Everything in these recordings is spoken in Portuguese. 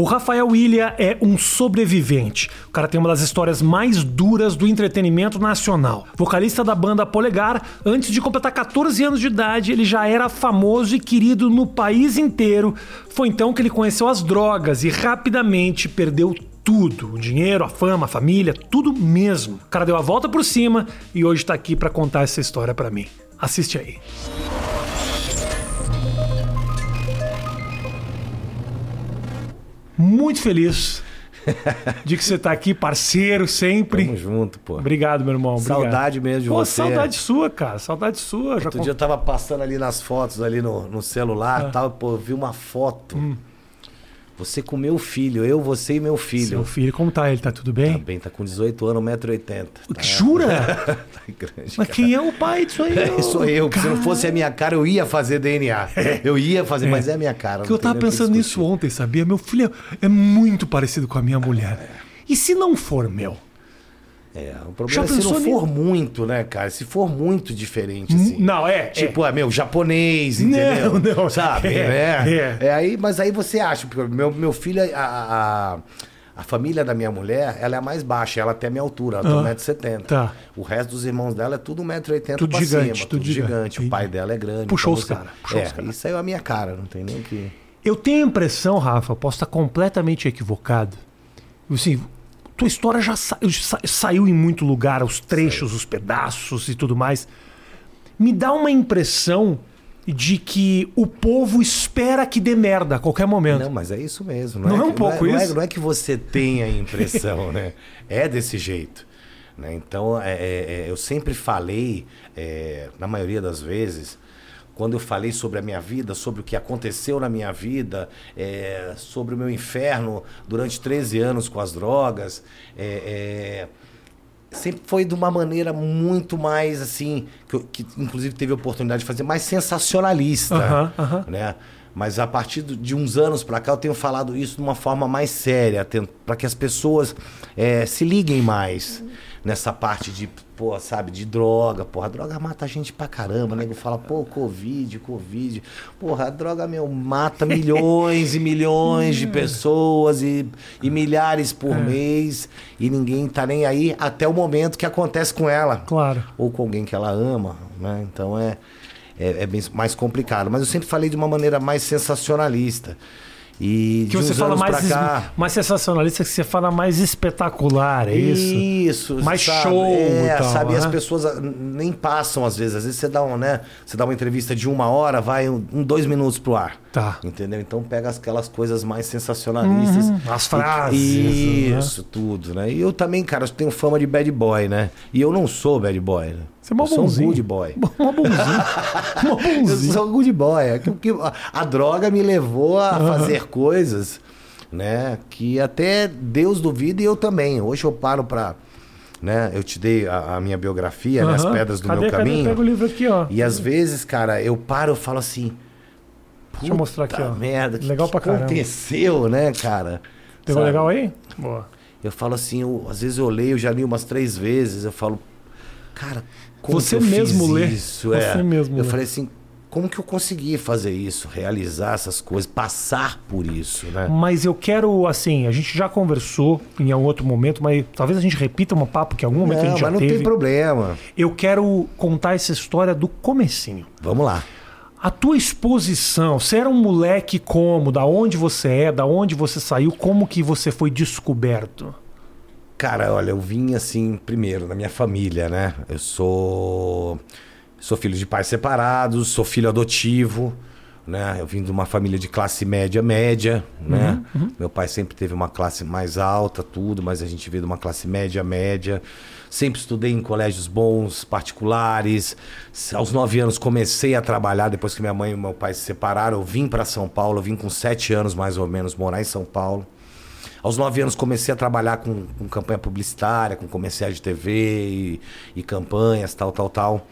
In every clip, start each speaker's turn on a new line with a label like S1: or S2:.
S1: O Rafael Ilha é um sobrevivente. O cara tem uma das histórias mais duras do entretenimento nacional. Vocalista da banda Polegar, antes de completar 14 anos de idade, ele já era famoso e querido no país inteiro. Foi então que ele conheceu as drogas e rapidamente perdeu tudo, o dinheiro, a fama, a família, tudo mesmo. O cara deu a volta por cima e hoje tá aqui para contar essa história para mim. Assiste aí. Muito feliz de que você tá aqui, parceiro, sempre.
S2: Tamo junto, pô.
S1: Obrigado, meu irmão. Obrigado.
S2: Saudade mesmo de
S1: Pô,
S2: você.
S1: saudade sua, cara. Saudade sua. Já
S2: Outro
S1: con-
S2: dia eu tava passando ali nas fotos, ali no, no celular e tal, pô, vi uma foto. Você com meu filho, eu, você e meu filho.
S1: Seu filho, como tá ele? Tá tudo bem?
S2: Tá bem, tá com 18 anos, 1,80m. Tá,
S1: Jura?
S2: tá grande,
S1: Mas
S2: cara.
S1: quem é o pai disso aí?
S2: É, sou eu, que se não fosse a minha cara, eu ia fazer DNA. Eu ia fazer, mas é a minha cara.
S1: Que
S2: não
S1: eu tava pensando nisso ontem, sabia? Meu filho é é muito parecido com a minha mulher. E se não for meu?
S2: É, o problema
S1: Já
S2: é se não for muito, né, cara? Se for muito diferente, assim.
S1: Não, é.
S2: Tipo, é, meu, japonês,
S1: Não,
S2: entendeu?
S1: não.
S2: Sabe?
S1: É,
S2: É,
S1: é.
S2: é. aí, mas aí você acha, porque meu, meu filho, a, a, a família da minha mulher, ela é a mais baixa, ela tem a minha altura, ela
S1: Ah,
S2: tem 1,70m.
S1: tá.
S2: O resto dos irmãos dela é tudo 1,80m
S1: Tudo gigante,
S2: cima,
S1: tudo gigante.
S2: gigante. O pai dela é grande.
S1: Puxou
S2: então
S1: os
S2: você-
S1: cara, puxou
S2: é,
S1: os cara.
S2: isso aí é a minha cara, não tem nem o que...
S1: Eu tenho a impressão, Rafa, posso estar completamente equivocado. Assim, tua história já sa- sa- saiu em muito lugar, os trechos, os pedaços e tudo mais. Me dá uma impressão de que o povo espera que dê merda a qualquer momento.
S2: Não, mas é isso mesmo.
S1: Não é
S2: que-
S1: um pouco
S2: não
S1: isso?
S2: não é que você tenha a impressão, né? É desse jeito. né? Então, é, é, é, eu sempre falei, é, na maioria das vezes, quando eu falei sobre a minha vida, sobre o que aconteceu na minha vida, é, sobre o meu inferno durante 13 anos com as drogas, é, é, sempre foi de uma maneira muito mais assim, que, eu- que inclusive teve a oportunidade de fazer mais sensacionalista, né? Mas a partir de uns anos pra cá eu tenho falado isso de uma forma mais séria, para que as pessoas eh, se liguem mais nessa parte de, pô, sabe, de droga. Porra, a droga mata a gente pra caramba, né? Fala, pô, Covid, Covid. Porra, a droga, meu, mata milhões e milhões de pessoas e, e milhares por mês e ninguém tá nem aí até o momento que acontece com ela
S1: Claro.
S2: ou com alguém que ela ama, né? Então é, é, é mais complicado. Mas eu sempre falei de uma maneira mais sensacionalista. E
S1: Que você fala mais,
S2: cá,
S1: mais sensacionalista, que você fala mais espetacular, é isso?
S2: Isso,
S1: Mais
S2: sabe?
S1: show
S2: é,
S1: e tal,
S2: sabe? E as
S1: né?
S2: pessoas ah, nem passam às vezes. Às vezes você dá um, né? Você dá uma entrevista de uma hora, vai um, um, dois minutos pro ar.
S1: Tá.
S2: Entendeu? Então pega aquelas coisas mais sensacionalistas.
S1: Uhum, as
S2: E-
S1: frases, né?
S2: Isso, tudo, né? E eu também, cara, eu tenho fama de bad boy, né? E eu não sou bad boy, né?
S1: Você é mó
S2: eu sou um
S1: bonzinho.
S2: good boy.
S1: Mó bonzinho. Mó
S2: Eu
S1: bonzinho.
S2: sou good boy. A, droga me levou a fazer coisas, né? Que até Deus duvida e eu também. Hoje eu paro pra. Né? Eu te dei a, a minha biografia, né? as pedras do
S1: cadê,
S2: meu
S1: cadê?
S2: caminho.
S1: Pega o livro aqui, ó.
S2: E às vezes, cara, eu paro e falo assim.
S1: Deixa eu mostrar aqui,
S2: "Puta
S1: ó.
S2: Merda, que,
S1: Legal
S2: que
S1: pra caramba.
S2: aconteceu, né, cara?
S1: Pegou
S2: Sabe?
S1: legal aí? Boa.
S2: Eu falo assim, eu- às vezes eu leio, eu já li umas três vezes, eu falo, cara, como
S1: Você
S2: que eu
S1: mesmo
S2: fiz
S1: lê.
S2: isso?
S1: Você
S2: é.
S1: mesmo
S2: Eu
S1: lê.
S2: falei assim, como que eu consegui fazer isso, realizar essas coisas, passar por isso, né?
S1: Mas eu quero, assim, a gente já conversou em algum outro momento, mas talvez a gente repita um papo que em algum momento a
S2: Não,
S1: gente já
S2: mas não
S1: teve.
S2: tem problema.
S1: Eu quero contar essa história do comecinho.
S2: Vamos lá.
S1: A tua exposição, você era um moleque como? Da onde você é? Da onde você saiu? Como que você foi descoberto?
S2: Cara, olha, eu vim assim, primeiro, na minha família, né? Eu sou sou filho de pais separados, sou filho adotivo, né? Eu vim de uma família de classe média média, né? Meu pai sempre teve uma classe mais alta, tudo, mas a gente veio de uma classe média média. Sempre estudei em colégios bons, particulares. Aos nove anos comecei a trabalhar depois que minha mãe e meu pai se separaram. Eu vim para São Paulo, eu vim com sete anos mais ou menos morar em São Paulo. Aos nove anos comecei a trabalhar com, com campanha publicitária, com comerciais de TV e, e campanhas, tal, tal, tal.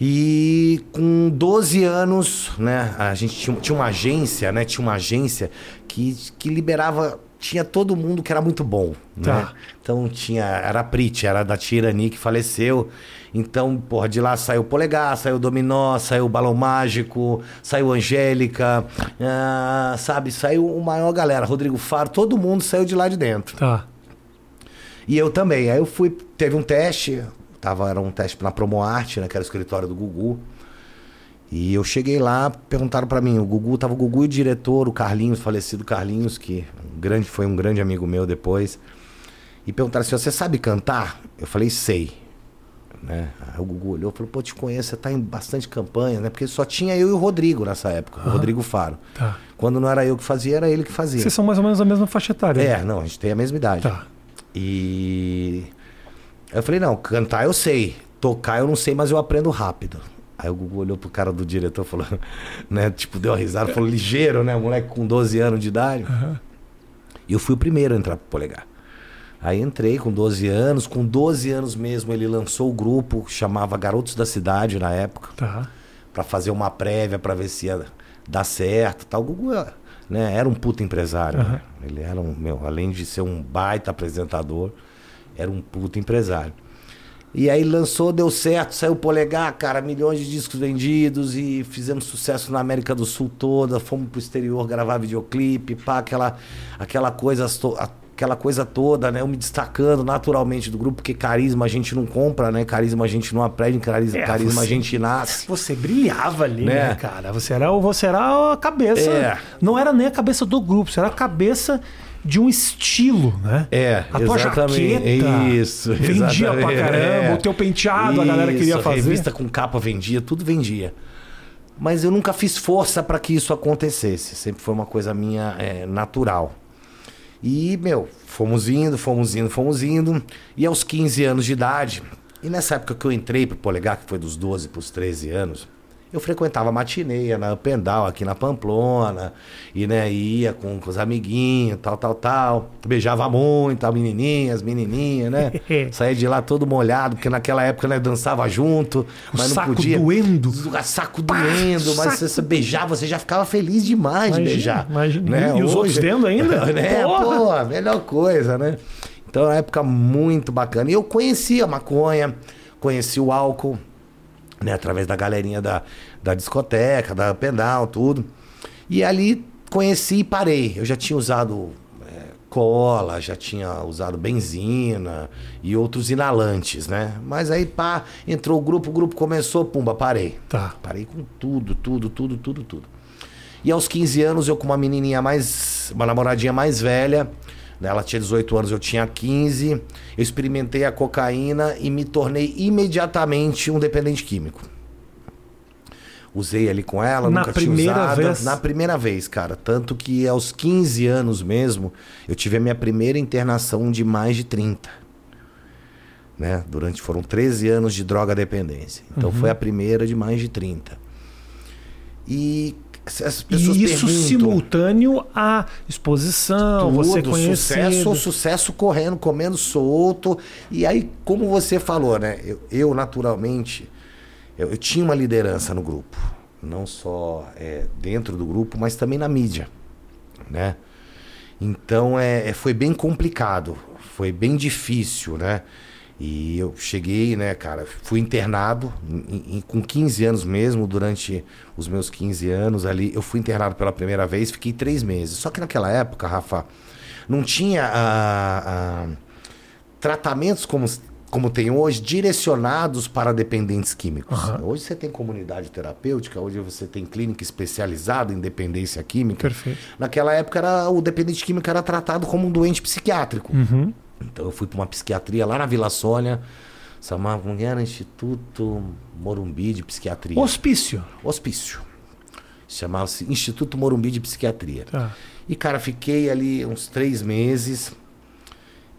S2: E com 12 anos, né, a gente tinha, tinha uma agência, né, tinha uma agência que, que liberava tinha todo mundo que era muito bom,
S1: Tá.
S2: né? Então tinha, era a Prit, era da Tirani que faleceu. Então, porra, de lá saiu Polegar, saiu Dominó, saiu Balão Mágico, saiu Angélica, ah, sabe? Saiu o maior galera, Rodrigo Faro, todo mundo saiu de lá de dentro.
S1: Tá.
S2: E eu também. Aí eu fui, teve um teste, tava, era um teste na Promoarte, né? Que era o escritório do Gugu. E eu cheguei lá, perguntaram pra mim, o Gugu, tava o Gugu e o diretor, o Carlinhos, falecido Carlinhos, que um grande, foi um grande amigo meu depois. E perguntaram assim, você sabe cantar? Eu falei, sei. Né? Aí o Gugu olhou e falou, pô, te conheço, você tá em bastante campanha, né? Porque só tinha eu e o Rodrigo nessa época, o Rodrigo Faro.
S1: Tá.
S2: Quando não era eu que fazia, era ele que fazia.
S1: Vocês são mais ou menos da mesma faixa etária.
S2: É, não, a gente tem a mesma idade.
S1: Tá.
S2: E eu falei, não, cantar eu sei, tocar eu não sei, mas eu aprendo rápido. Aí o Gugu olhou pro cara do diretor falou, né, tipo, deu uma risada, falou, ligeiro, né, moleque com 12 anos de idade. E eu fui o primeiro a entrar pro Polegar. Aí entrei com 12 anos, com 12 anos mesmo ele lançou o grupo, chamava Garotos da Cidade na época
S1: Tá.
S2: Pra fazer uma prévia pra ver se ia dar certo, tal. O Gugu, né, era um puta empresário. né? Ele era um, meu, além de ser um baita apresentador, era um puta empresário. E aí lançou, deu certo, saiu Polegar, cara, milhões de discos vendidos e fizemos sucesso na América do Sul toda, fomos pro exterior gravar videoclipe, pá, aquela aquela coisa aquela coisa toda, né? Eu me destacando naturalmente do grupo, porque carisma a gente não compra, né? Carisma a gente não aprende, carisma,
S1: É,
S2: carisma a
S1: você-
S2: gente nasce.
S1: Você brilhava ali, né,
S2: Né?
S1: cara? Você era, o- você era a cabeça.
S2: É.
S1: Não era nem a cabeça do grupo, você era a cabeça de um estilo, né?
S2: É,
S1: a tua
S2: exatamente.
S1: jaqueta
S2: Isso,
S1: vendia pra
S2: exatamente.
S1: caramba,
S2: É.
S1: o teu penteado a galera queria
S2: Isso,
S1: fazer.
S2: revista com capa vendia, tudo vendia. Mas eu nunca fiz força para que isso acontecesse. Sempre foi uma coisa minha é, natural. E, meu, fomos indo, fomos indo, fomos indo. E aos 15 anos de idade, e nessa época que eu entrei pro Polegar, que foi dos 12 pros 13 anos, eu frequentava matineia na Pendal, aqui na Pamplona, e né, ia com, com os amiguinhos, tal, tal, tal. Beijava muito, a menininhas, menininha, né? Saía de lá todo molhado, porque naquela época, né, dançava junto, mas não
S1: saco
S2: podia.
S1: doendo.
S2: O saco doendo, mas
S1: saco-
S2: você, você beijava, você já ficava feliz demais de
S1: Imagina,
S2: beijar.
S1: imagina.
S2: Né?
S1: E os outros vendo ainda?
S2: né?
S1: Porra!
S2: Pô, a melhor coisa, né? Então é uma época muito bacana. E eu conheci a maconha, conheci o álcool, né? Através da galerinha da, da discoteca, da pedal, tudo. E ali conheci e parei. Eu já tinha usado é, cola, já tinha usado benzina e outros inalantes, né? Mas aí, pá, entrou o grupo, o grupo começou, pumba, parei.
S1: Tá.
S2: Parei com tudo, tudo, tudo, tudo, tudo. E aos 15 anos, eu com uma menininha mais. Uma namoradinha mais velha. Né, Ela tinha 18 anos, eu tinha 15. Eu experimentei a cocaína e me tornei imediatamente um dependente químico. Usei ali com ela,
S1: Na
S2: nunca
S1: primeira
S2: tinha usado.
S1: vez?
S2: Na primeira vez, cara. Tanto que aos 15 anos mesmo, eu tive a minha primeira internação de mais de 30 né? Durante foram 13 anos de droga dependência. Então
S1: Uhum.
S2: foi a primeira de mais de 30. E as pessoas
S1: E isso
S2: perguntam,
S1: simultâneo à exposição, você
S2: tudo,
S1: conhecido.
S2: sucesso, sucesso correndo, comendo solto. E aí, como você falou, né? Eu, eu, naturalmente, eu, eu tinha uma liderança no grupo. Não só é, dentro do grupo, mas também na mídia, né? Então é, é- foi bem complicado, foi bem difícil, né? E eu cheguei, né, cara, fui internado em- em- com 15 anos mesmo, durante os meus 15 anos ali, eu fui internado pela primeira vez, fiquei três meses. Só que naquela época, Rafa, não tinha ah, ah, tratamentos como, como tem hoje, direcionados para dependentes químicos.
S1: Aham.
S2: Hoje você tem comunidade terapêutica, hoje você tem clínica especializada em dependência química.
S1: Perfeito.
S2: Naquela época era, o dependente químico era tratado como um doente psiquiátrico.
S1: Uhum.
S2: Então eu fui para uma psiquiatria lá na Vila Sônia, chamava como era Instituto Morumbi de Psiquiatria.
S1: Hospício.
S2: Hospício. Chamava-se Instituto Morumbi de Psiquiatria.
S1: Tá.
S2: E, cara, fiquei ali uns três meses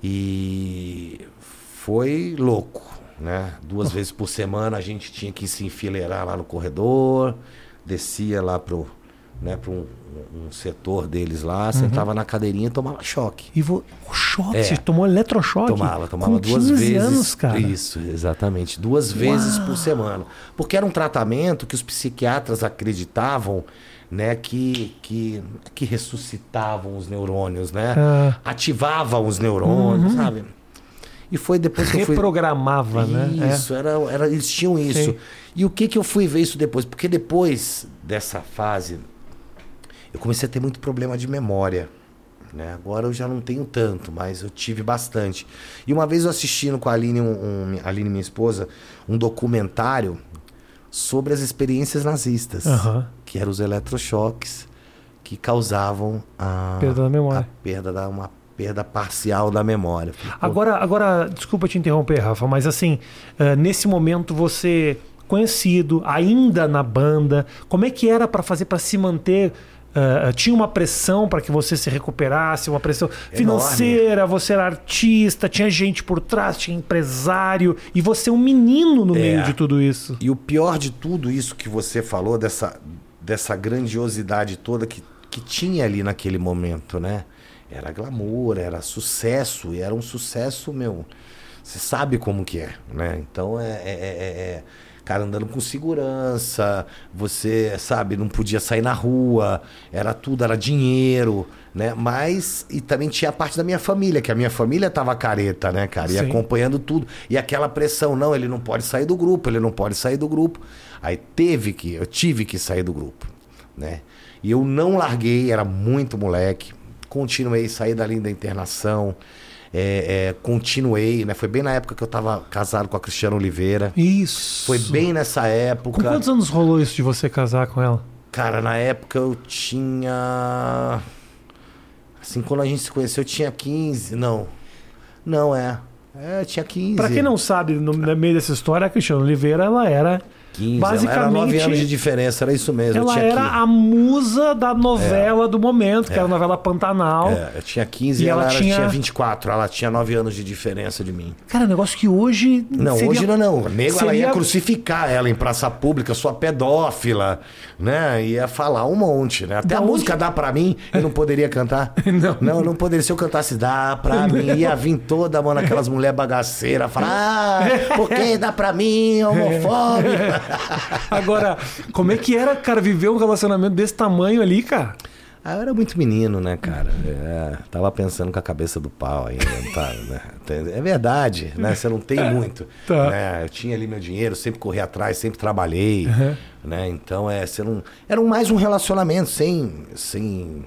S2: e foi louco, né? Duas vezes por semana a gente tinha que se enfileirar lá no corredor, descia lá pro, né, para um, um setor deles lá, sentava na cadeirinha e tomava choque.
S1: E vo... o choque,
S2: É.
S1: você tomou eletrochoque?
S2: Tomava, tomava
S1: com
S2: duas
S1: 15
S2: vezes.
S1: anos, cara.
S2: Isso, exatamente. Duas vezes por semana. Porque era um tratamento que os psiquiatras acreditavam, né, que, que, que ressuscitavam os neurônios, né?
S1: Ah.
S2: Ativavam os neurônios, sabe? E foi depois que eu fui.
S1: Reprogramava, né? É.
S2: Isso, era, era, eles tinham isso.
S1: Sim.
S2: E o que que eu fui ver isso depois? Porque depois dessa fase, eu comecei a ter muito problema de memória. Né? Agora eu já não tenho tanto, mas eu tive bastante. E uma vez eu assistindo com a Aline, um, um- a Aline minha esposa, um documentário sobre as experiências nazistas,
S1: Aham.
S2: que eram os eletrochoques que causavam a
S1: Perda da memória.
S2: a perda da uma perda parcial da memória.
S1: Agora, agora, desculpa te interromper, Rafa, mas assim, eh, nesse momento você conhecido, ainda na banda, como é que era para fazer para se manter? Eh, tinha uma pressão para que você se recuperasse, uma pressão financeira, você era artista, tinha gente por trás, tinha empresário, e você é um menino no
S2: É.
S1: meio de tudo isso.
S2: E o pior de tudo isso que você falou, dessa, dessa grandiosidade toda que, que tinha ali naquele momento, né? Era glamour, era sucesso, e era um sucesso, meu. Você sabe como que é, né? Então é, é- é- é- cara andando com segurança, você, sabe, não podia sair na rua, era tudo, era dinheiro, né? Mas, e também tinha a parte da minha família, que a minha família tava careta, né, cara? E
S1: Sim.
S2: acompanhando tudo. E aquela pressão, não, ele não pode sair do grupo, ele não pode sair do grupo. Aí teve que, eu tive que sair do grupo, né? E eu não larguei, era muito moleque. Continuei, saí dali da internação. É, é, continuei, né? Foi bem na época que eu tava casado com a Cristiana Oliveira.
S1: Isso.
S2: Foi bem nessa época.
S1: Com quantos anos rolou isso de você casar com ela?
S2: Cara, na época eu tinha. Assim, quando a gente se conheceu, eu tinha 15. Não. Não, é. É, tinha 15.
S1: Pra quem não sabe, no, no meio dessa história, a Cristiana Oliveira, ela era
S2: 15.
S1: basicamente-
S2: Era 9 anos de diferença, era isso mesmo. eu
S1: Ela era
S2: 15.
S1: a musa da novela do momento, que era a novela Pantanal.
S2: É, eu tinha 15
S1: E
S2: e ela,
S1: ela tinha-
S2: tinha 24. Ela tinha 9 anos de diferença de mim.
S1: Cara, negócio que hoje.
S2: Não,
S1: seria-
S2: hoje não, não. Nego ela
S1: seria-
S2: ia crucificar ela em praça pública, sua pedófila, né? Ia falar um monte, né? Até
S1: Da
S2: a
S1: onde-
S2: música Dá Pra Mim, eu não poderia cantar.
S1: Não.
S2: Não, eu não poderia. Se eu cantasse Dá Pra Mim, ia vir toda a mão naquelas mulheres bagaceiras, falar, ah, por que dá pra mim, homofóbica?
S1: Agora, como é que era, cara, viver um relacionamento desse tamanho ali, cara?
S2: Ah, eu era muito menino, né, cara? É, tava pensando com a cabeça do pau ainda, não tá, né? É verdade, né? Você não tem muito.
S1: Tá.
S2: né? Eu tinha ali meu dinheiro, sempre corri atrás, sempre trabalhei,
S1: Uhum.
S2: né? Então, é, você não... Era mais um relacionamento sem... sem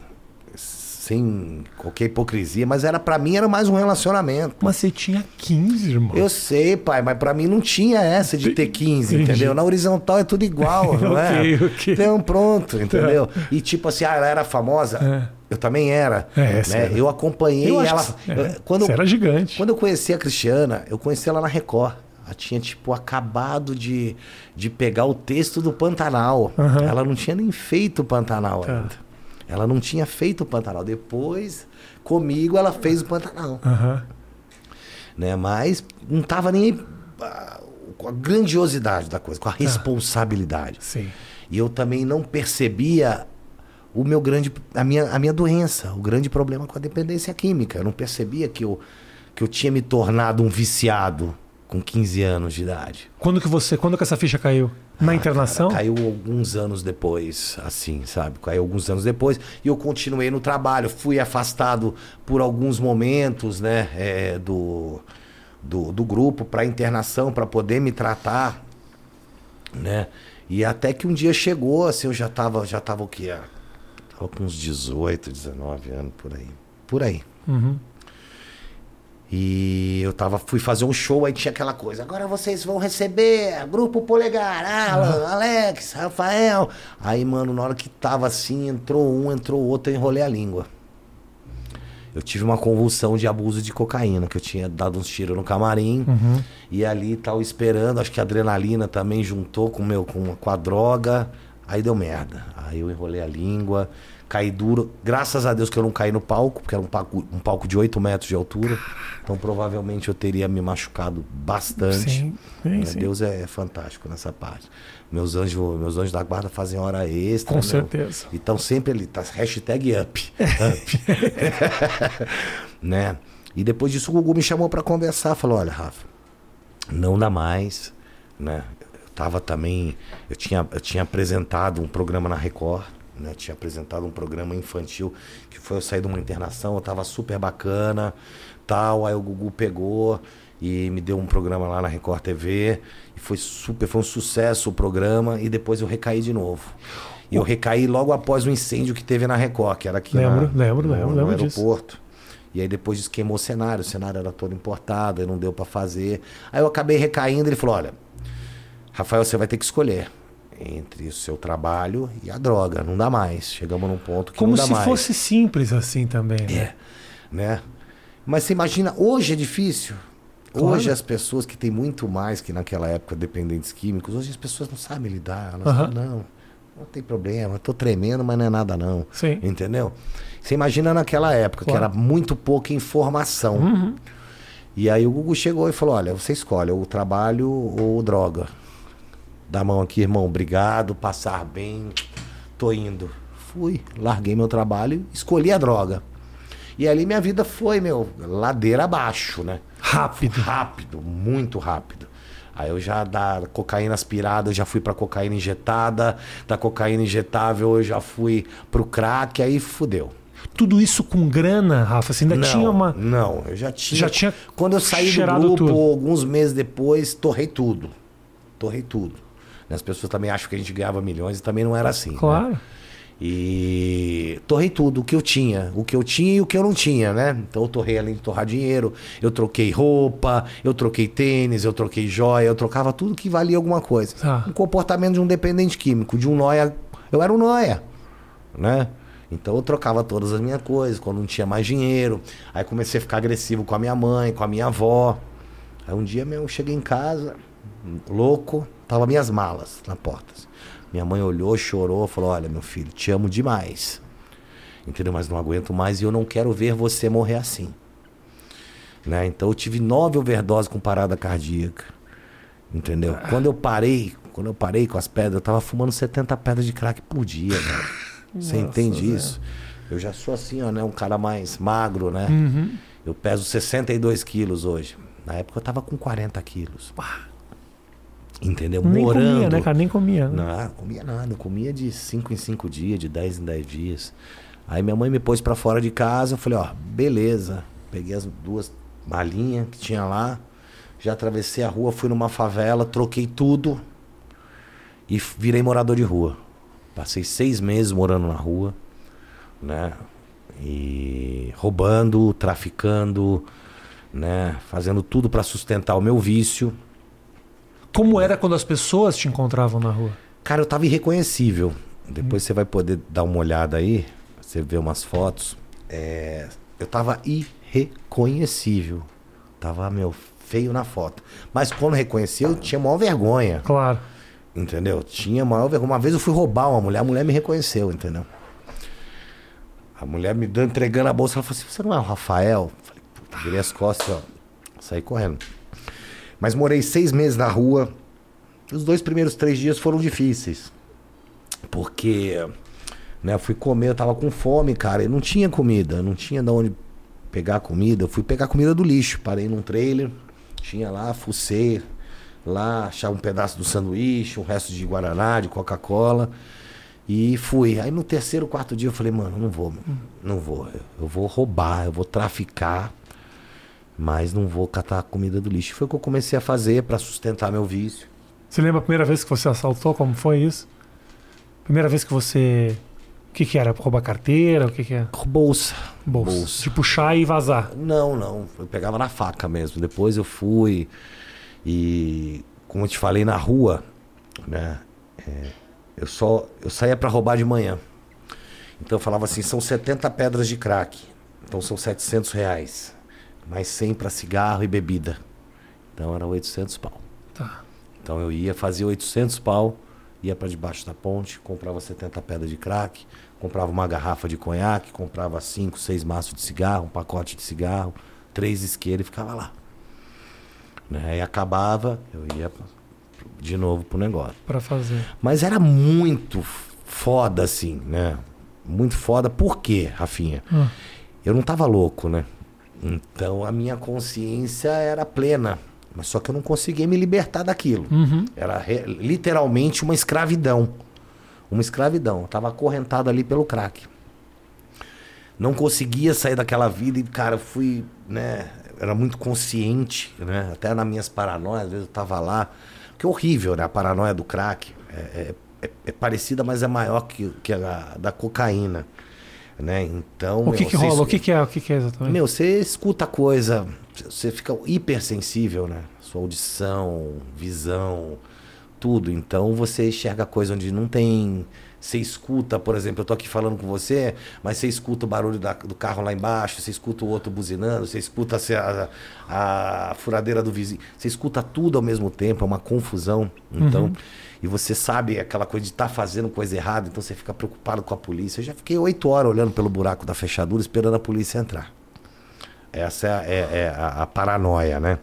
S2: sem qualquer hipocrisia, mas era para mim era mais um relacionamento.
S1: Mas você tinha 15, irmão.
S2: Eu sei, pai, mas pra mim não tinha essa de ter 15,
S1: Entendi.
S2: entendeu? Na horizontal é tudo igual, não é?
S1: Ok, ok.
S2: Então, pronto, entendeu? E tipo assim, ah, ela era famosa.
S1: É.
S2: Eu também era.
S1: É,
S2: né?
S1: sério.
S2: Eu acompanhei
S1: Eu
S2: ela.
S1: que- é,
S2: quando,
S1: você era gigante.
S2: quando eu conheci a Cristiana, eu conheci ela na Record. Ela tinha, tipo, acabado de, de pegar o texto do Pantanal.
S1: Aham.
S2: Ela não tinha nem feito o Pantanal
S1: Tá.
S2: ainda. Ela não tinha feito o Pantanal. Depois, comigo, ela fez o Pantanal
S1: Aham.
S2: né? Mas não tava nem ah, com a grandiosidade da coisa, com a responsabilidade.
S1: Sim.
S2: E eu também não percebia o meu grande a minha, a minha doença, o grande problema com a dependência química. Eu não percebia que eu que eu tinha me tornado um viciado com 15 anos de idade.
S1: Quando que você, quando que essa ficha caiu? Na internação?
S2: Caiu alguns anos depois, assim, sabe? Caiu alguns anos depois. E eu continuei no trabalho. Fui afastado por alguns momentos, né? é, do, do, do grupo para internação, para poder me tratar, né? E até que um dia chegou, assim, eu já tava, já tava o quê? Tava com uns 18, 19 anos, por aí. Por aí.
S1: Uhum.
S2: E eu tava, fui fazer um show, aí tinha aquela coisa. Agora vocês vão receber Grupo Polegar, Alan, Alex, Rafael. Aí, mano, na hora que tava assim, entrou um, entrou outro, eu enrolei a língua. Eu tive uma convulsão de abuso de cocaína, que eu tinha dado uns tiros no camarim. E ali tava esperando, acho que a adrenalina também juntou com, meu, com, com a droga. Aí deu merda. Aí eu enrolei a língua, caí duro. Graças a Deus que eu não caí no palco, porque era um palco, um palco de 8 metros de altura. Então provavelmente eu teria me machucado bastante.
S1: Sim, sim, sim.
S2: Deus é fantástico nessa parte. Meus anjos, meus anjos da guarda fazem hora extra.
S1: Com
S2: meu.
S1: certeza.
S2: E estão sempre ali, tá hashtag up. up. né? E depois disso o Gugu me chamou para conversar, falou: "Olha, Rafa, não dá mais, né? Eu tava também, eu tinha, eu tinha apresentado um programa na Record, né? Tinha apresentado um programa infantil que foi eu sair de uma internação, eu tava super bacana, tal, aí o Gugu pegou e me deu um programa lá na Record TV e foi super, foi um sucesso o programa e depois eu recaí de novo. E eu recaí logo após o incêndio que teve na Record, que era aqui
S1: Lembro,
S2: na,
S1: lembro,
S2: no,
S1: lembro,
S2: no
S1: lembro disso.
S2: aeroporto. E aí depois disso queimou o cenário, o cenário era todo importado, aí não deu pra fazer. Aí eu acabei recaindo, ele falou: "Olha, Rafael, você vai ter que escolher entre o seu trabalho e a droga, não dá mais. Chegamos num ponto que
S1: Como
S2: não dá
S1: se
S2: mais".
S1: fosse simples assim também. né?
S2: É, né? Mas você imagina, hoje é difícil.
S1: Claro.
S2: Hoje as pessoas que têm muito mais que naquela época dependentes químicos, hoje as pessoas não sabem lidar. Elas
S1: Aham.
S2: falam, não, não tem problema, tô tremendo, mas não é nada não.
S1: Sim.
S2: Entendeu? Você imagina naquela época,
S1: Claro.
S2: que era muito pouca informação.
S1: Uhum.
S2: E aí o Google chegou e falou: olha, você escolhe ou trabalho ou droga. Dá a mão aqui, irmão, obrigado, passar bem, tô indo. Fui, larguei meu trabalho, escolhi a droga. E ali minha vida foi, meu, ladeira abaixo, né?
S1: Rápido.
S2: Rápido, muito rápido. Aí eu já da cocaína aspirada, eu já fui pra cocaína injetada, da cocaína injetável eu já fui pro crack, aí fudeu.
S1: Tudo isso com grana, Rafa, você ainda
S2: não,
S1: tinha uma.
S2: Não, eu já tinha.
S1: Já tinha
S2: Quando eu saí do grupo,
S1: tudo.
S2: alguns meses depois, torrei tudo. Torrei tudo. As pessoas também acham que a gente ganhava milhões e também não era assim. né?
S1: Claro.
S2: E torrei tudo, o que eu tinha. O que eu tinha e o que eu não tinha, né? Então eu torrei além de torrar dinheiro, eu troquei roupa, eu troquei tênis, eu troquei joia, eu trocava tudo que valia alguma coisa.
S1: Tá.
S2: Um comportamento de um dependente químico, de um noia. Eu era um noia, né? Então eu trocava todas as minhas coisas, quando não tinha mais dinheiro. Aí comecei a ficar agressivo com a minha mãe, com a minha avó. Aí um dia meu, eu cheguei em casa, louco, tava minhas malas na porta. Minha mãe olhou, chorou, falou: Olha, meu filho, te amo demais. Entendeu? Mas não aguento mais e eu não quero ver você morrer assim. Né? Então eu tive nove overdoses com parada cardíaca. Entendeu? Quando eu parei, quando eu parei com as pedras, eu tava fumando 70 pedras de crack por dia, velho. Você entende isso? Eu já sou assim, ó, né? Um cara mais magro, né?
S1: Uhum.
S2: Eu peso 62 quilos hoje. Na época eu tava com 40 quilos. Entendeu?
S1: Nem
S2: Morando.
S1: comia, né, cara? Nem comia. né?
S2: Não, comia nada. Comia de 5 em 5 dias, de 10 em 10 dias. Aí minha mãe me pôs pra fora de casa. Eu falei, ó, beleza. Peguei as duas malinhas que tinha lá. Já atravessei a rua, fui numa favela, troquei tudo. E virei morador de rua. Passei seis meses morando na rua, né? E roubando, traficando, né? Fazendo tudo pra sustentar o meu vício.
S1: Como era quando as pessoas te encontravam na rua?
S2: Cara, eu tava irreconhecível. Depois você vai poder dar uma olhada aí, você vê umas fotos. É, eu tava irreconhecível. Tava, meu, feio na foto. Mas quando reconheci, eu tinha maior vergonha.
S1: Claro.
S2: Entendeu? Tinha maior vergonha. Uma vez eu fui roubar uma mulher, a mulher me reconheceu, entendeu? A mulher me deu entregando a bolsa, ela falou assim: Você não é o Rafael? Eu Falei, puta, virei as costas, ó. Saí correndo. Mas morei seis meses na rua. Os dois primeiros três dias foram difíceis. Porque, né, fui comer, eu tava com fome, cara, e não tinha comida, não tinha de onde pegar comida. Eu fui pegar comida do lixo, parei num trailer, tinha lá, fucei lá, achava um pedaço do sanduíche, um resto de Guaraná, de Coca-Cola. E fui. Aí no terceiro, quarto dia eu falei, mano, não vou, não vou. Eu vou roubar, eu vou traficar, mas não vou catar comida do lixo. Foi o que eu comecei a fazer pra sustentar meu vício.
S1: Você lembra a primeira vez que você assaltou? Como foi isso? Primeira vez que você. O que, que era? Roubar carteira? O que, que é?
S2: Bolsa.
S1: Bolsa.
S2: Bolsa.
S1: De puxar e vazar.
S2: Não, não. Eu pegava na faca mesmo. Depois eu fui e, como eu te falei, na rua, né? é, eu só eu saía pra roubar de manhã. Então eu falava assim, são 70 pedras de crack. Então são 700 reais. Mais 100 pra cigarro e bebida. Então era 800 pau.
S1: Tá.
S2: Então eu ia, fazia 800 pau ia para debaixo da ponte, comprava 70 pedras de crack, comprava uma garrafa de conhaque, comprava cinco, seis maços de cigarro, um pacote de cigarro, três isqueiros e ficava lá. Né? E acabava, eu ia de novo pro negócio.
S1: Pra fazer.
S2: Mas era muito foda, assim, né? Muito foda. Por quê, Rafinha?
S1: Ah.
S2: Eu não tava louco, né? Então a minha consciência era plena. Mas só que eu não conseguia me libertar daquilo.
S1: Uhum.
S2: Era re- literalmente uma escravidão. Uma escravidão. Eu tava acorrentado ali pelo crack. Não conseguia sair daquela vida e, cara, fui, né? Era muito consciente, né? Até nas minhas paranoias, às vezes eu tava lá. Que é horrível, né? A paranoia do crack. É, é- é- é parecida, mas é maior que, que a da cocaína. Né? Então.
S1: O que
S2: meu,
S1: que rola? O
S2: escu-
S1: que que é? O que que é exatamente?
S2: meu, você escuta coisa, você fica hipersensível, né? Sua audição, visão, tudo. Então você enxerga coisa onde não tem. Você escuta, por exemplo, eu tô aqui falando com você, mas você escuta o barulho da- do carro lá embaixo, você escuta o outro buzinando, você escuta a, a- a furadeira do vizinho, você escuta tudo ao mesmo tempo, é uma confusão. Então, e você sabe aquela coisa de estar fazendo coisa errada, então você fica preocupado com a polícia. Eu já fiquei oito horas olhando pelo buraco da fechadura, esperando a polícia entrar. Essa é, a- é- é a, a paranoia, né?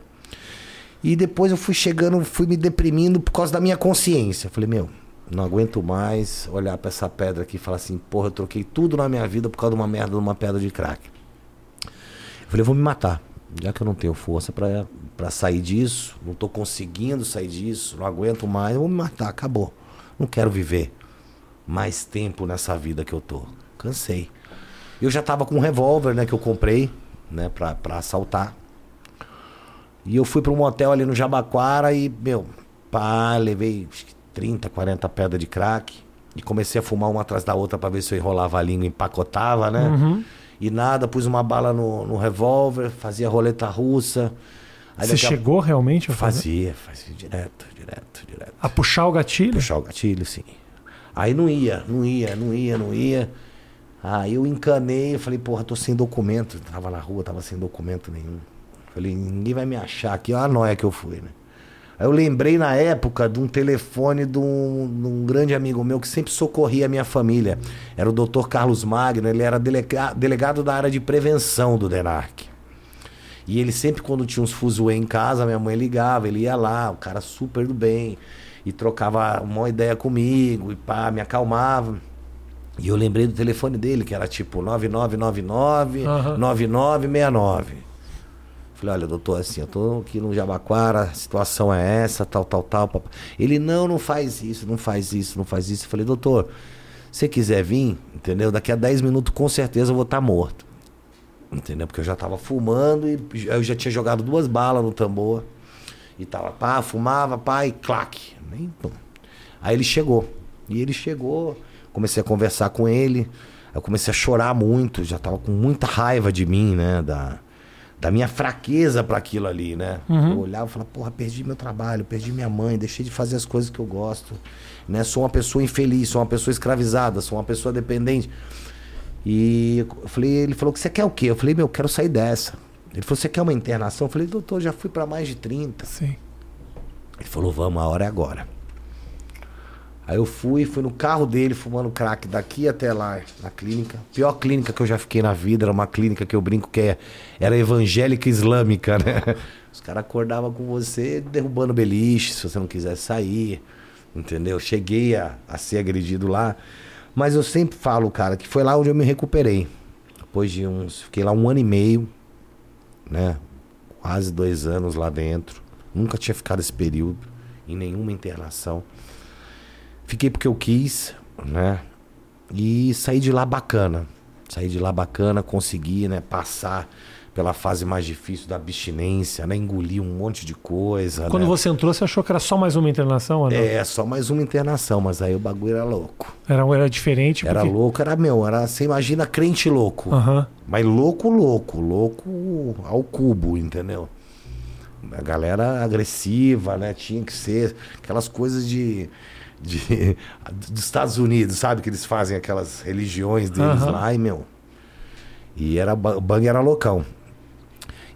S2: E depois eu fui chegando, fui me deprimindo por causa da minha consciência. Eu falei, meu, não aguento mais olhar pra essa pedra aqui e falar assim, porra, eu troquei tudo na minha vida por causa de uma merda de uma pedra de crack. Eu falei, eu vou me matar. Já que eu não tenho força pra sair disso, não tô conseguindo sair disso, não aguento mais, eu vou me matar, acabou. Não quero viver mais tempo nessa vida que eu tô. Cansei. Eu já tava com um revólver, né, que eu comprei, né, pra, pra assaltar. E eu fui para um motel ali no Jabaquara e, meu, pá, levei acho que 30, 40 pedras de crack. E comecei a fumar uma atrás da outra para ver se eu enrolava a língua empacotava, né?
S1: Uhum.
S2: E nada, pus uma bala no, no revólver, fazia roleta russa. Aí
S1: Você
S2: daqui a-
S1: chegou realmente a fazer?
S2: Fazia, fazia direto, direto, direto.
S1: A puxar o gatilho?
S2: Puxar o gatilho, sim. Aí não ia, não ia, não ia, não ia. Aí eu encanei, eu falei, porra, tô sem documento. Tava na rua, tava sem documento nenhum. Falei, ninguém vai me achar aqui, olha a noia que eu fui, né? Aí eu lembrei na época de um telefone de um, de um grande amigo meu que sempre socorria a minha família. Era o Dr. Carlos Magno, ele era delega- delegado da área de prevenção do DENARC. E ele sempre, quando tinha uns fuzuê em casa, minha mãe ligava, ele ia lá, o cara super do bem, e trocava uma ideia comigo, e pá, me acalmava. E eu lembrei do telefone dele, que era tipo 9999
S1: Aham.
S2: 9969. Falei, olha, doutor, assim, eu tô aqui no Jabaquara, a situação é essa, tal, tal, tal. papá. Ele, não, não faz isso, não faz isso, não faz isso. Eu falei, doutor, se quiser vir, entendeu? Daqui a 10 minutos com certeza eu vou estar morto. Entendeu? Porque eu já tava fumando e eu já tinha jogado duas balas no tambor. E tava, pá, fumava, pá, e claque. Nem. Aí ele chegou. E ele chegou, comecei a conversar com ele. Eu comecei a chorar muito, já tava com muita raiva de mim, né? Da, da minha fraqueza para aquilo ali, né? Eu olhava e falava, porra, perdi meu trabalho, perdi minha mãe, deixei de fazer as coisas que eu gosto. Né? Sou uma pessoa infeliz, sou uma pessoa escravizada, sou uma pessoa dependente. E eu falei, ele falou que você quer o quê? Eu falei, meu, eu quero sair dessa. Ele falou, você quer uma internação? Eu falei, doutor, já fui para mais de 30.
S1: Sim.
S2: Ele falou, vamos, a hora é agora. Aí eu fui, fui no carro dele, fumando crack daqui até lá, na clínica. Pior clínica que eu já fiquei na vida, era uma clínica que eu brinco que é, era evangélica islâmica, né? Os caras acordavam com você derrubando beliche, se você não quisesse sair, entendeu? Cheguei a, a ser agredido lá. Mas eu sempre falo, cara, que foi lá onde eu me recuperei. Depois de uns. Fiquei lá um ano e meio, né? Quase dois anos lá dentro. Nunca tinha ficado esse período em nenhuma internação. Fiquei porque eu quis, né? E saí de lá bacana. Saí de lá bacana, consegui, né, passar pela fase mais difícil da abstinência, né? Engolir um monte de coisa.
S1: Quando
S2: né?
S1: você entrou, você achou que era só mais uma internação? ou não?
S2: É, só mais uma internação, mas aí o bagulho era louco.
S1: Era, era diferente?
S2: Era
S1: porque...
S2: louco, era meu, era, você imagina crente louco.
S1: Aham.
S2: Mas louco, louco, louco ao cubo, entendeu? A galera agressiva, né? Tinha que ser aquelas coisas de, de dos Estados Unidos, sabe? Que eles fazem aquelas religiões deles
S1: Aham.
S2: lá, e meu. E era o bang era loucão.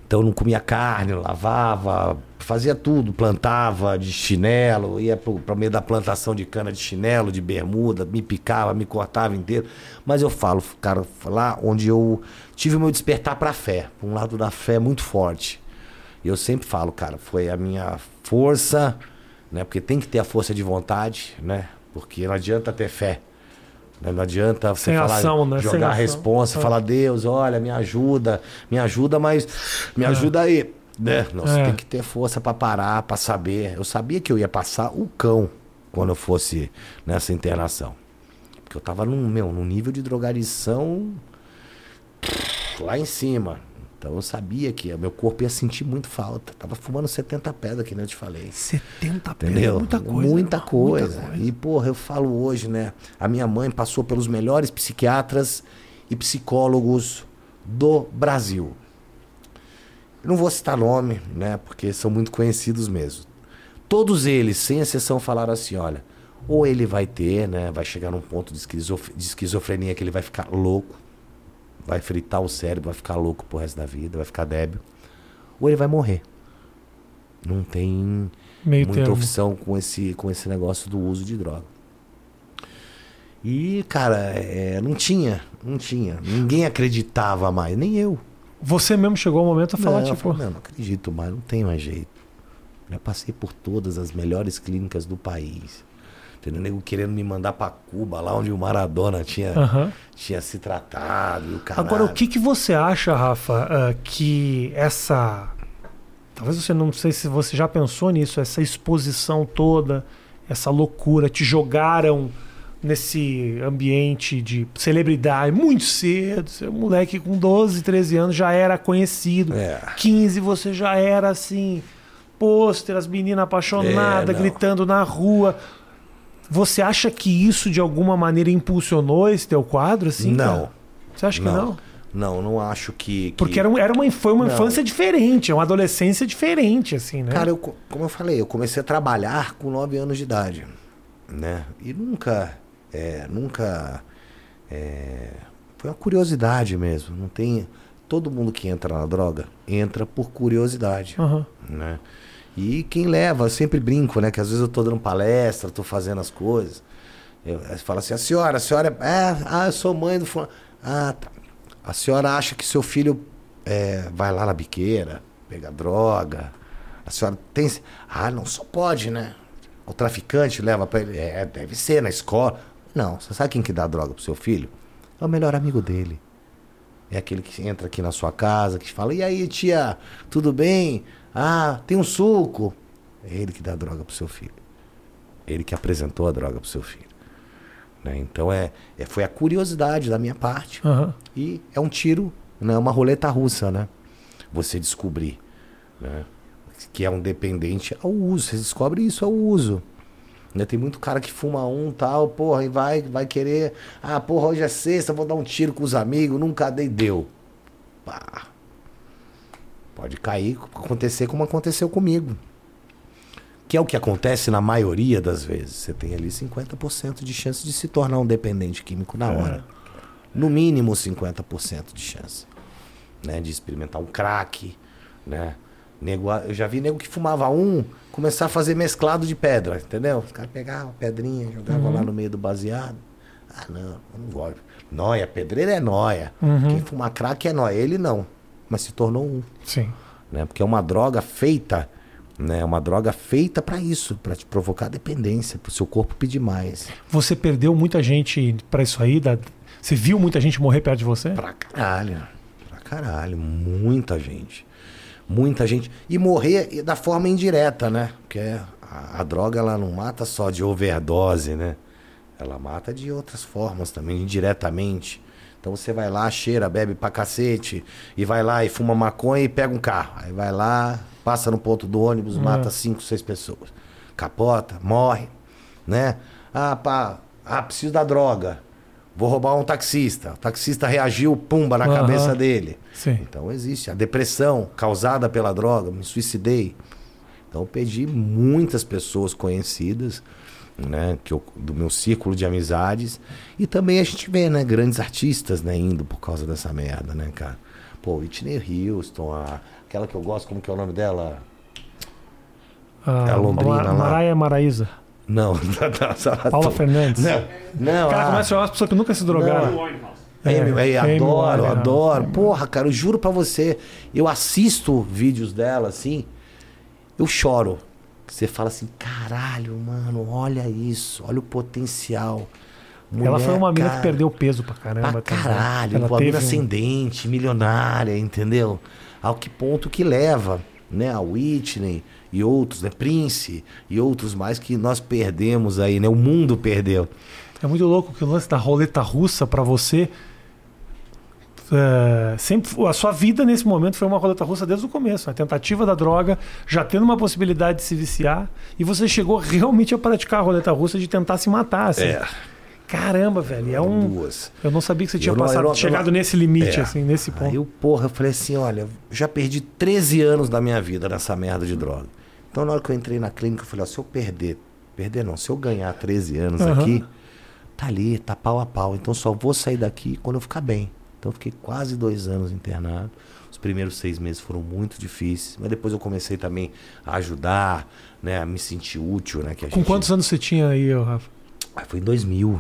S2: Então eu não comia carne, lavava, fazia tudo, plantava de chinelo, ia para o meio da plantação de cana de chinelo, de bermuda, me picava, me cortava inteiro. Mas eu falo, cara, lá onde eu tive o meu despertar para a fé, um lado da fé muito forte. E eu sempre falo, cara, foi a minha força, né? Porque tem que ter a força de vontade, né? Porque não adianta ter fé. né? Não adianta você
S1: Sem
S2: falar,
S1: ação, né?
S2: Jogar a responsa,
S1: É.
S2: falar, Deus, olha, me ajuda, me ajuda, mas me ajuda aí. Né? Não, você
S1: É.
S2: tem que ter força para parar, para saber. Eu sabia que eu ia passar o cão quando eu fosse nessa internação. Porque eu tava num, meu, num nível de drogadição lá em cima. Então eu sabia que o meu corpo ia sentir muito falta. Tava fumando 70 pedras, que nem eu te falei.
S1: 70 pedras, muita coisa.
S2: Muita coisa.
S1: muita coisa.
S2: E, porra, eu falo hoje, né? A minha mãe passou pelos melhores psiquiatras e psicólogos do Brasil. Eu não vou citar nome, né? Porque são muito conhecidos mesmo. Todos eles, sem exceção, falaram assim: olha, ou ele vai ter, né? Vai chegar num ponto de, esquizof- de esquizofrenia que ele vai ficar louco, vai fritar o cérebro, vai ficar louco pro resto da vida, vai ficar débil, ou ele vai morrer. Não tem
S1: Meio
S2: muita
S1: termo.
S2: opção com esse, com esse negócio do uso de droga. E, cara, é, não tinha, não tinha. Ninguém acreditava mais, nem eu.
S1: Você mesmo chegou ao momento a falar,
S2: não,
S1: tipo,
S2: falei, não, não acredito mais, não tem mais jeito. Já passei por todas as melhores clínicas do país. Entendeu? Nego querendo me mandar pra Cuba, lá onde o Maradona tinha,
S1: aham.
S2: tinha se tratado. E o caralho.
S1: Agora, o que, que você acha, Rafa, ah, que essa. Talvez você não sei se você já pensou nisso, essa exposição toda, essa loucura, te jogaram nesse ambiente de celebridade muito cedo. Você é um moleque com 12, 13 anos já era conhecido.
S2: É.
S1: 15 você já era assim, pôster, as meninas apaixonadas,
S2: É,
S1: gritando na rua. Você acha que isso de alguma maneira impulsionou esse teu quadro? Assim,
S2: Não.
S1: cara? Você acha que não?
S2: Não, não acho que. que-
S1: Porque era, era uma, foi uma
S2: Não.
S1: infância diferente, uma adolescência diferente, assim, né?
S2: Cara, eu, co- como eu falei, eu comecei a trabalhar com 9 anos de idade, né? E nunca, é, nunca, é, foi uma curiosidade mesmo. Não tem, todo mundo que entra na droga entra por curiosidade,
S1: Aham.
S2: né? E quem leva, eu sempre brinco, né? Que às vezes eu tô dando palestra, tô fazendo as coisas. Eu, eu falo assim, a senhora, a senhora é, é, ah, eu sou mãe do. Ah, tá. A senhora acha que seu filho é, vai lá na biqueira, pegar droga? A senhora tem. Ah, não, só pode, né? O traficante leva pra ele. É, deve ser na escola. Não, você sabe quem que dá droga pro seu filho? É o melhor amigo dele. É aquele que entra aqui na sua casa, que fala: E aí, tia, tudo bem? Ah, tem um suco. É ele que dá droga pro seu filho. Ele que apresentou a droga pro seu filho. Né? Então é, é, foi a curiosidade da minha parte.
S1: Aham.
S2: E é um tiro, né? uma roleta russa, né? Você descobrir. Né? Que é um dependente ao uso. Você descobre isso ao uso. Né? Tem muito cara que fuma um tal, porra, e vai, vai querer. Ah, porra, hoje é sexta, vou dar um tiro com os amigos, nunca dei, deu. Pá. Pode cair, acontecer como aconteceu comigo. Que é o que acontece na maioria das vezes. Você tem ali 50% de chance de se tornar um dependente químico na hora. No mínimo 50% de chance. Né? De experimentar um crack, né? Nego, eu já vi nego que fumava um começar a fazer mesclado de pedra, entendeu? Os caras pegavam a pedrinha, jogavam lá no meio do baseado. Ah, não, não gosto. Noia, pedreira é noia.
S1: Uhum.
S2: Quem fuma crack é noia. Ele não, mas se tornou um
S1: Sim.
S2: né? Porque é uma droga feita, né? É uma droga feita para isso, para te provocar dependência, para o seu corpo pedir mais.
S1: Você perdeu muita gente pra isso aí? Da... Você viu muita gente morrer perto de você?
S2: Pra caralho, pra caralho, muita gente, muita gente e morrer da forma indireta, né? Porque a, a droga ela não mata só de overdose, né? Ela mata de outras formas também, indiretamente. Então você vai lá, cheira, bebe pra cacete, e vai lá e fuma maconha e pega um carro. Aí vai lá, passa no ponto do ônibus, mata cinco, seis pessoas. Capota, morre, né? Ah, pá, ah, preciso da droga. Vou roubar um taxista. O taxista reagiu, pumba, na
S1: Aham.
S2: cabeça dele.
S1: Sim.
S2: Então existe a depressão causada pela droga, me suicidei. Então eu perdi muitas pessoas conhecidas, né, que eu, do meu círculo de amizades, e também a gente vê, né, grandes artistas, né, indo por causa dessa merda, né, cara? Pô, Whitney Houston, a, aquela que eu gosto, como que é o nome dela?
S1: Ah,
S2: É a Londrina
S1: Ma-
S2: lá.
S1: Maraia Maraíza.
S2: Não, não, não,
S1: Paula Fernandes.
S2: Não, não.
S1: Cara,
S2: a-
S1: começa a chamar as pessoas que nunca se drogaram.
S2: É,
S1: É,
S2: é, adoro, adoro. Porra, cara, eu juro pra você, eu assisto vídeos dela assim, eu choro. Você fala assim, caralho, mano, olha isso, olha o potencial.
S1: ela foi
S2: Mulher,
S1: uma mina
S2: cara,
S1: que perdeu peso pra caramba.
S2: Pra
S1: também.
S2: caralho,
S1: Ela
S2: pô, a
S1: teve
S2: mina
S1: um-
S2: ascendente, milionária, entendeu? Ao que ponto que leva, né? A Whitney e outros, né? Prince e outros mais que nós perdemos aí, né? O mundo perdeu.
S1: É muito louco que o lance da roleta russa pra você. É, sempre a sua vida nesse momento foi uma roleta russa desde o começo, a tentativa da droga, já tendo uma possibilidade de se viciar, e você chegou realmente a praticar a roleta russa de tentar se matar. Assim. Caramba, velho, é um.
S2: Duas.
S1: Eu não sabia que você tinha
S2: não-
S1: passado,
S2: eu não-
S1: chegado
S2: não-
S1: nesse limite,
S2: É.
S1: assim, nesse ponto.
S2: Aí eu, porra, eu falei assim, olha, já perdi 13 anos da minha vida nessa merda de droga. Então na hora que eu entrei na clínica, eu falei, ó, se eu perder, perder não, se eu ganhar 13 anos
S1: Aham.
S2: aqui, tá ali, tá pau a pau. Então só vou sair daqui quando eu ficar bem. Então eu fiquei quase dois anos internado. Os primeiros seis meses foram muito difíceis, mas depois eu comecei também a ajudar, né, a me sentir útil, né? Que
S1: Com
S2: gente-
S1: quantos anos você tinha aí, Rafa?
S2: Ah, foi em 2000.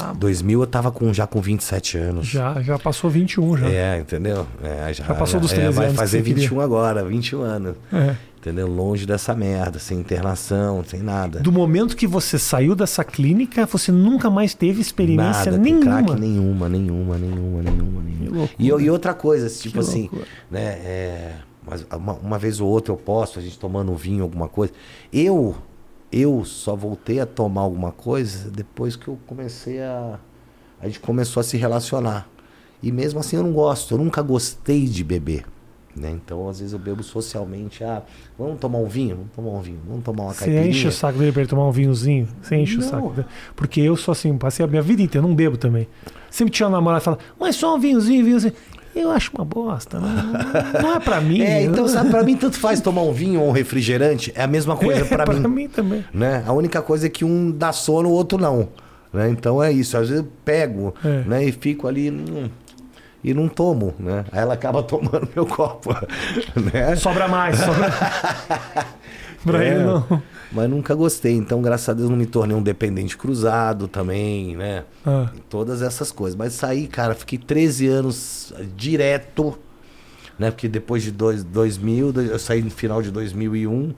S1: Ah,
S2: 2000 eu tava com, já com 27 anos.
S1: Já, já passou 21 já.
S2: É, entendeu? É, já,
S1: Já passou dos
S2: é,
S1: 13
S2: Vai
S1: anos que
S2: fazer
S1: você queria.
S2: 21 agora, 21 anos.
S1: É.
S2: Entendeu? Longe dessa merda, sem internação, sem nada.
S1: Do momento que você saiu dessa clínica, você nunca mais teve experiência
S2: nada,
S1: nenhuma.
S2: crack nenhuma, nenhuma, nenhuma, nenhuma, nenhuma. E, e outra coisa, tipo
S1: Que
S2: assim,
S1: loucura.
S2: né? é, mas uma, uma vez ou outra eu posto, a gente tomando um vinho, alguma coisa. Eu, eu só voltei a tomar alguma coisa depois que eu comecei a. A gente começou a se relacionar. E mesmo assim eu não gosto, eu nunca gostei de beber. Né? Então, às vezes eu bebo socialmente. Ah, vamos tomar um vinho? Vamos tomar um vinho. Vamos tomar uma
S1: Você
S2: caipirinha.
S1: enche o saco dele pra ele tomar um vinhozinho? Você enche o
S2: Não.
S1: saco dele. Porque eu sou assim, passei a minha vida inteira, não bebo também. Sempre tinha uma namorada que fala, mas só um vinhozinho, vinhozinho. Eu acho uma bosta, não, não é pra mim.
S2: É, então, sabe, pra mim tanto faz tomar um vinho ou um refrigerante, é a mesma coisa pra
S1: pra
S2: mim.
S1: mim também.
S2: né? A única coisa é que um dá sono, o outro não. Né? Então é isso. Às vezes eu pego
S1: É.
S2: né? e fico ali hum, e não tomo. Né? Aí ela acaba tomando meu copo. Né?
S1: Sobra mais, sobra. pra
S2: É,
S1: ele não.
S2: Mas nunca gostei. Então, graças a Deus, não me tornei um dependente cruzado também, né?
S1: Ah,
S2: todas essas coisas. Mas saí, cara, fiquei 13 anos direto, né? Porque depois de dois, 2000, dois- eu saí no final de 2001.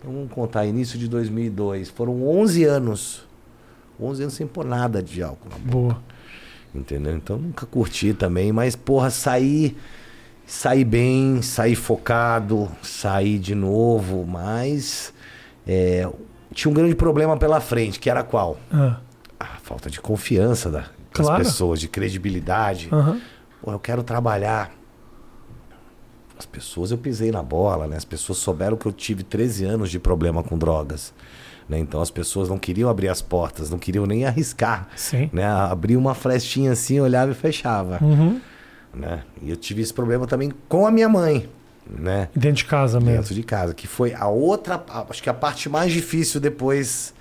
S2: Então vamos contar, início de 2002. Foram 11 anos. 11 anos sem pôr nada de álcool. na boca,
S1: boa.
S2: Entendeu? Então nunca curti também, mas porra, saí, saí bem, saí focado, saí de novo, mas é, tinha um grande problema pela frente, que era qual?
S1: Ah,
S2: A falta de confiança da- das
S1: Claro.
S2: pessoas, de credibilidade. Pô, eu quero trabalhar. As pessoas, eu pisei na bola, né? As pessoas souberam que eu tive 13 anos de problema com drogas. Né? Então as pessoas não queriam abrir as portas, não queriam nem arriscar.
S1: Sim.
S2: Né? Abria uma flechinha assim, olhava e fechava.
S1: Uhum.
S2: Né? E eu tive esse problema também com a minha mãe. Né?
S1: Dentro de casa mesmo.
S2: Dentro de casa. Que foi a outra, acho que a parte mais difícil depois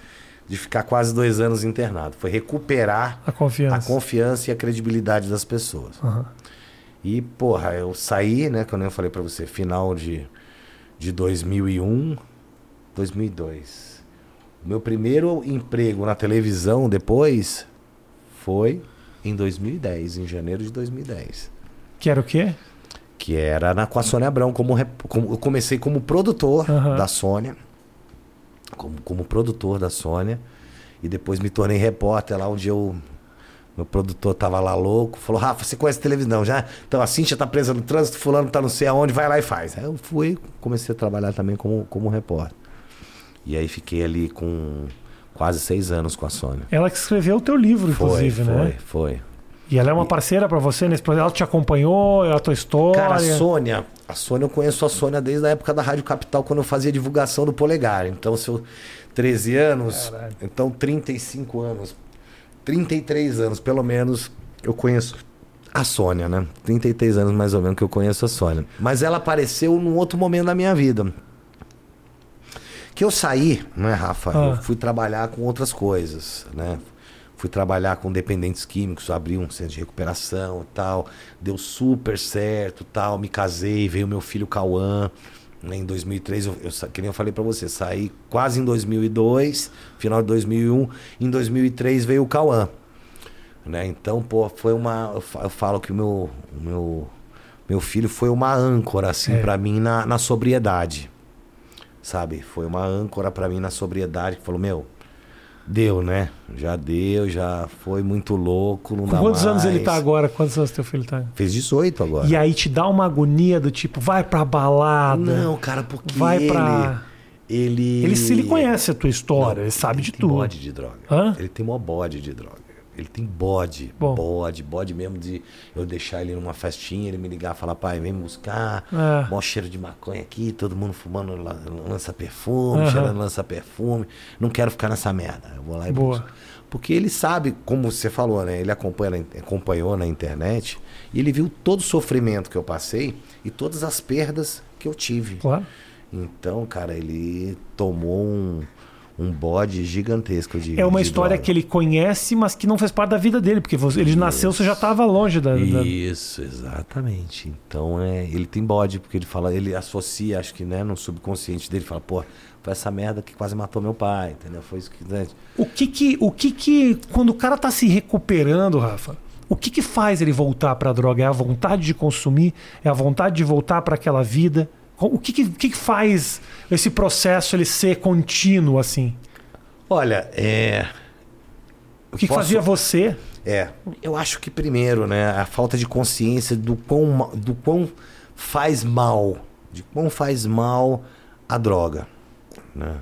S2: de ficar quase dois anos internado. Foi recuperar
S1: A confiança.
S2: a confiança e a credibilidade das pessoas.
S1: Aham.
S2: E, porra, eu saí, né, que eu nem falei pra você, final de, de 2001, 2002. Meu primeiro emprego na televisão depois foi em 2010, em janeiro de 2010.
S1: Que era o quê?
S2: Que era na, com a Sônia Abrão. Como, como- eu comecei como produtor
S1: Aham.
S2: da Sônia. Como, como produtor da Sônia. E depois me tornei repórter lá onde eu. Meu produtor tava lá louco, falou: Rafa, você conhece televisão já? Então a Cintia tá presa no trânsito, fulano tá não sei aonde, vai lá e faz. Aí eu fui, comecei a trabalhar também como, como repórter. E aí fiquei ali com quase seis anos com a Sônia.
S1: Ela que escreveu o teu livro,
S2: Foi,
S1: inclusive,
S2: foi,
S1: né?
S2: foi.
S1: E ela é uma parceira pra você nesse projeto? Ela te acompanhou, é a tua história?
S2: Cara, a Sônia, a Sônia, eu conheço a Sônia desde a época da Rádio Capital, quando eu fazia divulgação do Polegar. Então, se eu 13 anos,
S1: Caralho.
S2: então 35 anos, 33 anos, pelo menos, eu conheço a Sônia, né? 33 anos mais ou menos que eu conheço a Sônia. Mas ela apareceu num outro momento da minha vida. Que eu saí, né, Rafa?
S1: Ah.
S2: Eu fui trabalhar com outras coisas, né? Fui trabalhar com dependentes químicos, abri um centro de recuperação e tal. Deu super certo tal. Me casei, veio meu filho Cauã. Né, em 2003, eu, eu, que nem eu falei para você, saí quase em 2002, final de 2001. Em 2003 veio o Cauã. Né? Então, pô, foi uma. Eu falo que o meu, meu, meu filho foi uma âncora, assim, é. para mim na, na sobriedade. Sabe? Foi uma âncora para mim na sobriedade que falou: Meu, deu, né? Já deu, já foi muito louco. Não dá
S1: quantos
S2: mais.
S1: anos ele tá agora? Quantos anos teu filho tá?
S2: Fez 18 agora.
S1: E aí te dá uma agonia do tipo, vai pra balada.
S2: Não, cara, porque.
S1: Vai ele... pra.
S2: Ele.
S1: Ele, se ele conhece a tua história, não, ele sabe
S2: ele
S1: de
S2: tem
S1: tudo.
S2: bode de droga.
S1: Hã?
S2: Ele tem mó bode de droga. Ele tem bode,
S1: Bom.
S2: bode, bode mesmo de eu deixar ele numa festinha, ele me ligar e falar, pai, vem me buscar,
S1: É.
S2: mó cheiro de maconha aqui, todo mundo fumando la- lança-perfume,
S1: Aham.
S2: cheirando lança-perfume. Não quero ficar nessa merda. Eu vou lá e
S1: Boa.
S2: busco. Porque ele sabe, como você falou, né? Ele acompanha, acompanhou na internet e ele viu todo o sofrimento que eu passei e todas as perdas que eu tive.
S1: Claro.
S2: Então, cara, ele tomou um, um bode gigantesco de
S1: É uma
S2: de
S1: história
S2: droga.
S1: que ele conhece, mas que não fez parte da vida dele, porque você- ele nasceu, você já estava longe da. da-
S2: Isso, exatamente. Então é, ele tem bode, porque ele fala, ele associa, acho que né, no subconsciente dele, fala, pô, foi essa merda que quase matou meu pai, entendeu? Foi isso que. Né?
S1: O que que, o que que, quando o cara tá se recuperando, Rafa, o que que faz ele voltar pra droga? É a vontade de consumir? É a vontade de voltar para aquela vida? O que que, que que faz esse processo ele ser contínuo assim?
S2: Olha, é.
S1: O que, que
S2: Posso-
S1: fazia você?
S2: É, eu acho que primeiro, né, a falta de consciência do quão, do quão faz mal, de quão faz mal a droga, né?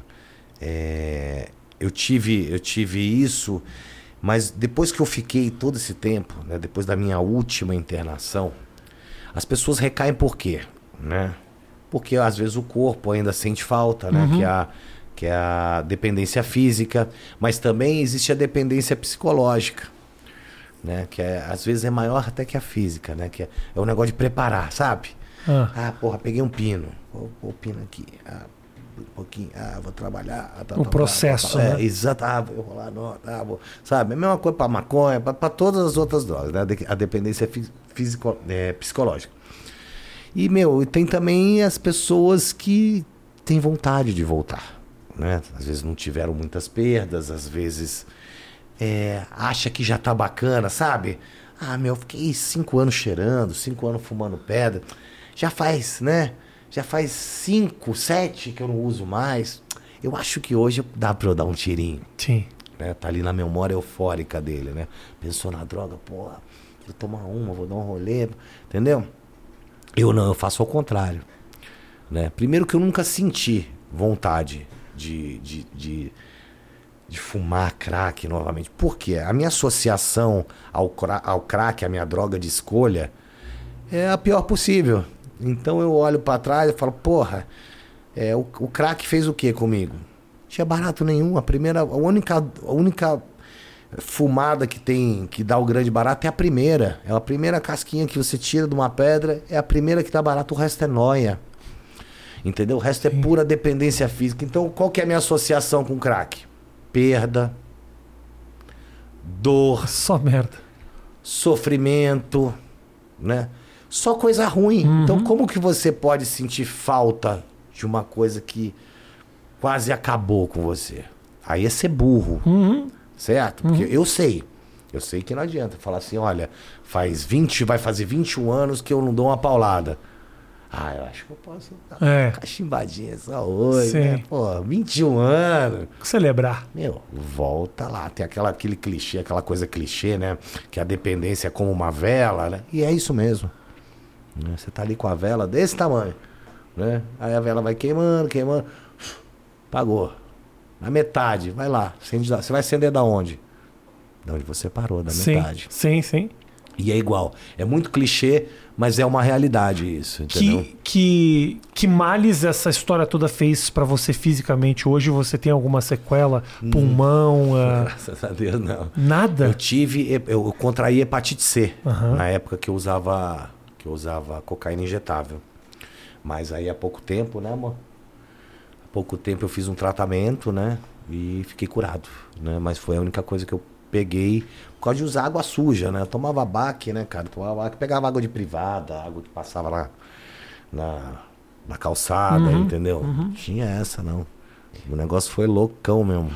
S2: É, eu tive, eu tive isso, mas depois que eu fiquei todo esse tempo, né, depois da minha última internação, as pessoas recaem por quê, né? Porque às vezes o corpo ainda sente falta, né? Que é a que é a dependência física, mas também existe a dependência psicológica né? Que é, às vezes é maior até que a física, né? Que é, é o negócio de preparar, sabe?
S1: Ah.
S2: Ah, porra, peguei um pino. Vou pôr o pino aqui. Ah, um pouquinho. Ah, vou trabalhar. Ah, tá,
S1: O
S2: tá,
S1: processo,
S2: tá, tá.
S1: né?
S2: É, exato. Ah, vou rolar nota. Ah, vou... Sabe? É a mesma coisa para maconha, para todas as outras drogas, né? A de- A dependência físico, é, psicológica. E, meu, tem também as pessoas que têm vontade de voltar, né? Às vezes não tiveram muitas perdas, às vezes é, acha que já tá bacana, sabe? Ah, meu, fiquei cinco anos cheirando, cinco anos fumando pedra. Já faz, né? Já faz cinco, sete que eu não uso mais. Eu acho que hoje dá pra eu dar um tirinho,
S1: Sim.
S2: né? Tá ali na memória eufórica dele, né? Pensou na droga, porra, vou tomar uma, vou dar um rolê, entendeu? Eu não, eu faço ao contrário. Né? Primeiro que eu nunca senti vontade de, de, de, de fumar crack novamente. Por quê? A minha associação ao, ao crack, a minha droga de escolha, é a pior possível. Então eu olho pra trás e falo, porra, é, o, o crack fez o que comigo? Tinha barato nenhum. A primeira, a única, a única fumada que tem, que dá o grande barato é a primeira. É a primeira casquinha que você tira de uma pedra, é a primeira que dá barato, o resto é noia. Entendeu? O resto é pura dependência física. Então, qual que é a minha associação com crack? Perda, dor,
S1: Só merda.
S2: sofrimento, né? Só coisa ruim.
S1: Uhum.
S2: Então, como que você pode sentir falta de uma coisa que quase acabou com você? Aí é ser burro,
S1: Uhum.
S2: Certo? Porque eu sei. Eu sei que não adianta falar assim, olha, faz 20, vai fazer 21 anos que eu não dou uma paulada. Ah, eu acho que eu posso dar
S1: É.
S2: uma cachimbadinha só hoje,
S1: Sim.
S2: né? Pô, 21 anos.
S1: Celebrar.
S2: Meu, volta lá. Tem aquela, aquele clichê, aquela coisa clichê, né? Que a dependência é como uma vela, né? E é isso mesmo. Né? Você tá ali com a vela desse tamanho, né? Aí a vela vai queimando, queimando. Pagou. Na metade, vai lá. Você vai acender da onde? Da onde você parou, da
S1: Sim.
S2: metade.
S1: Sim, sim.
S2: E é igual. É muito clichê, mas é uma realidade isso, entendeu?
S1: Que, que, que males essa história toda fez pra você fisicamente? Hoje você tem alguma sequela?
S2: Hum.
S1: Pulmão? ah,
S2: Graças a Deus, não.
S1: nada?
S2: Eu tive, eu contraí hepatite C
S1: Aham.
S2: na época que eu usava, que eu usava cocaína injetável. Mas aí há pouco tempo, né, amor? Pouco tempo eu fiz um tratamento, né? E fiquei curado, né? Mas foi a única coisa que eu peguei por causa de usar água suja, né? Eu tomava baque, né, cara? Tomava baque, pegava água de privada, água que passava lá na, na calçada,
S1: Uhum,
S2: entendeu? Não tinha essa, não. O negócio foi loucão mesmo.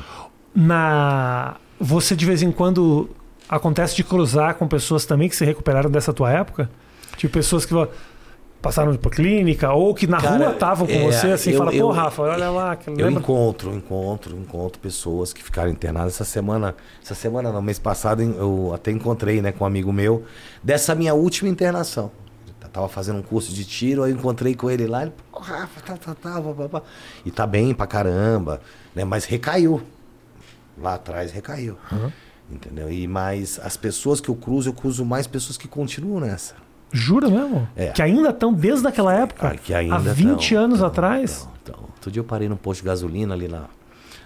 S1: Na você de vez em quando acontece de cruzar com pessoas também que se recuperaram dessa tua época? Tipo pessoas que passaram por clínica ou que na
S2: Cara,
S1: rua estavam com
S2: é,
S1: você assim,
S2: eu-
S1: fala, pô,
S2: eu-
S1: Rafa, olha lá, que
S2: Eu
S1: lembra?
S2: encontro, encontro, encontro pessoas que ficaram internadas essa semana. Essa semana não, mês passado eu até encontrei, né, com um amigo meu, dessa minha última internação. Eu tava fazendo um curso de tiro, aí eu encontrei com ele lá, ele, pô, Rafa, tá, tá, tá, pá, pá, pá. E tá bem pra caramba, né? Mas recaiu. Lá atrás recaiu. Entendeu? E mais as pessoas que eu cruzo, eu cruzo mais pessoas que continuam nessa.
S1: Jura mesmo?
S2: É.
S1: Que ainda estão desde aquela época?
S2: Ah, que ainda
S1: Há 20
S2: tão,
S1: anos
S2: tão,
S1: atrás?
S2: tão, tão. Outro dia eu parei num posto de gasolina ali na,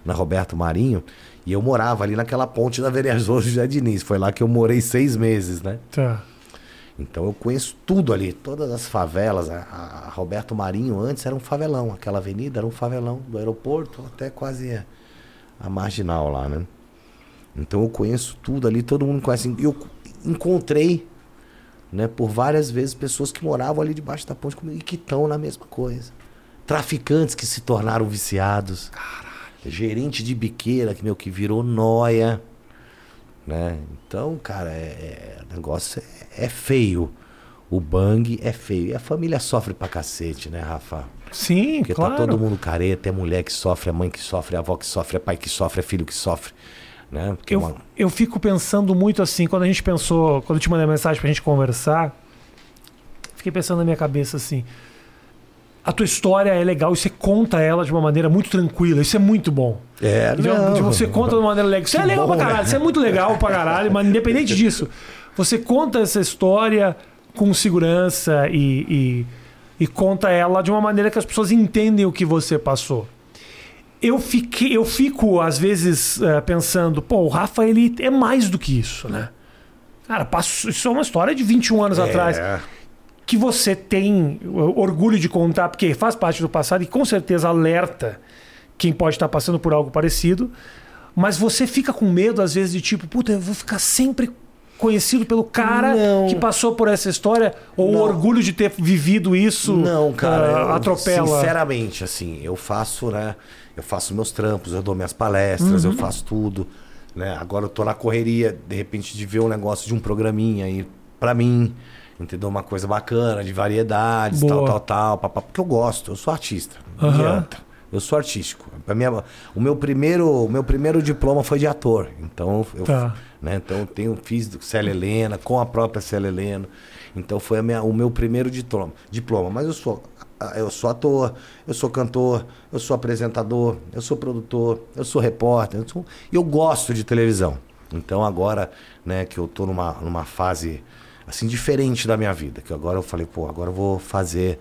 S2: na Roberto Marinho e eu morava ali naquela ponte da Vereador José Diniz. Foi lá que eu morei seis meses, né?
S1: Tá.
S2: Então eu conheço tudo ali, todas as favelas. A, a Roberto Marinho antes era um favelão, aquela avenida era um favelão, do aeroporto até quase a, a marginal lá, né? Então eu conheço tudo ali, todo mundo conhece. Eu encontrei, né, por várias vezes pessoas que moravam ali debaixo da ponte comigo e que estão na mesma coisa. Traficantes que se tornaram viciados. Gerente de biqueira que meu que virou noia, né? Então, cara, é, é- o negócio é, é feio. O bang é feio. E a família sofre pra cacete, né, Rafa?
S1: Sim,
S2: Porque
S1: claro.
S2: tá todo mundo careta, é mulher que sofre, é mãe que sofre, é avó que sofre, é pai que sofre, é filho que sofre, né?
S1: Eu,
S2: uma-
S1: eu fico pensando muito assim, quando a gente pensou, quando eu te mandei a mensagem pra gente conversar, fiquei pensando na minha cabeça assim. A tua história é legal e você conta ela de uma maneira muito tranquila. Isso é muito bom.
S2: É, não.
S1: Você conta de uma maneira legal. Isso é legal
S2: bom,
S1: pra caralho.
S2: né?
S1: Isso é muito legal pra caralho, mas independente disso, você conta essa história com segurança e, e, e conta ela de uma maneira que as pessoas entendem o que você passou. Eu, fiquei, eu fico, às vezes, eh, pensando, pô, o Rafa, ele é mais do que isso, né? Cara, passou, isso é uma história de 21 anos atrás
S2: É.
S1: que você tem orgulho de contar, porque faz parte do passado e com certeza alerta quem pode estar passando por algo parecido. Mas você fica com medo, às vezes, de tipo, puta, eu vou ficar sempre conhecido pelo cara
S2: Não.
S1: que passou por essa história, ou o
S2: Não.
S1: orgulho de ter vivido isso
S2: Não, cara, eu,
S1: atropela.
S2: Sinceramente, assim, eu faço, né? Eu faço meus trampos, eu dou minhas palestras,
S1: Uhum.
S2: eu faço tudo, né? Agora eu tô na correria, de repente, de ver um negócio de um programinha aí pra mim, entendeu? Uma coisa bacana, de variedades,
S1: Boa.
S2: tal, tal, tal, papá, porque eu gosto, eu sou artista. Não
S1: Aham.
S2: adianta. Eu sou artístico. Minha, o meu primeiro, o meu primeiro diploma foi de ator. Então eu,
S1: Tá.
S2: Né? Então tenho fiz Célia Helena com a própria Célia Helena. Então foi minha, o meu primeiro diploma. Diploma, mas eu sou eu sou ator, eu sou cantor, eu sou apresentador, eu sou produtor, eu sou repórter, eu, sou, eu gosto de televisão. Então agora, né, que eu tô numa, numa fase assim diferente da minha vida, que agora eu falei, pô, agora eu vou fazer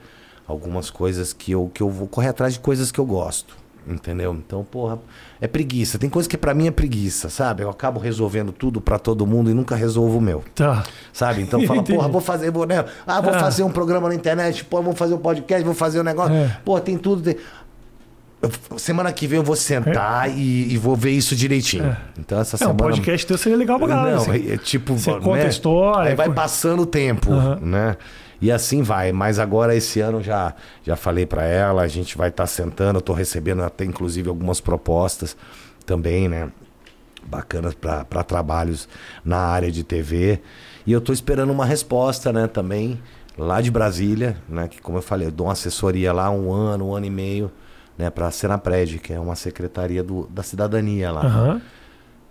S2: algumas coisas que eu que eu vou correr atrás de coisas que eu gosto. Entendeu? Então, porra, é preguiça. Tem coisa que pra mim é preguiça, sabe? Eu acabo resolvendo tudo pra todo mundo e nunca resolvo o meu.
S1: Tá.
S2: Sabe? Então fala, porra, vou fazer, vou, né? Ah, vou
S1: Ah.
S2: fazer um programa na internet, pô, vou fazer um podcast, vou fazer um negócio.
S1: É.
S2: Pô, tem tudo. tem- semana que vem eu vou sentar e, e vou ver isso direitinho. Então essa
S1: É, um
S2: semana.
S1: podcast teu seria legal pra caralho.
S2: Não,
S1: assim.
S2: é, é tipo.
S1: Você conta a história,
S2: Aí vai passando o tempo, né? E assim vai. Mas agora esse ano já já falei pra ela, a gente vai estar sentando. Eu tô recebendo até inclusive algumas propostas também, né? Bacanas para trabalhos na área de TV. E eu tô esperando uma resposta, né? Também lá de Brasília, né? Que como eu falei, eu dou uma assessoria lá um ano, um ano e meio, né? Para a Senapred, que é uma secretaria do, da cidadania lá
S1: Aham.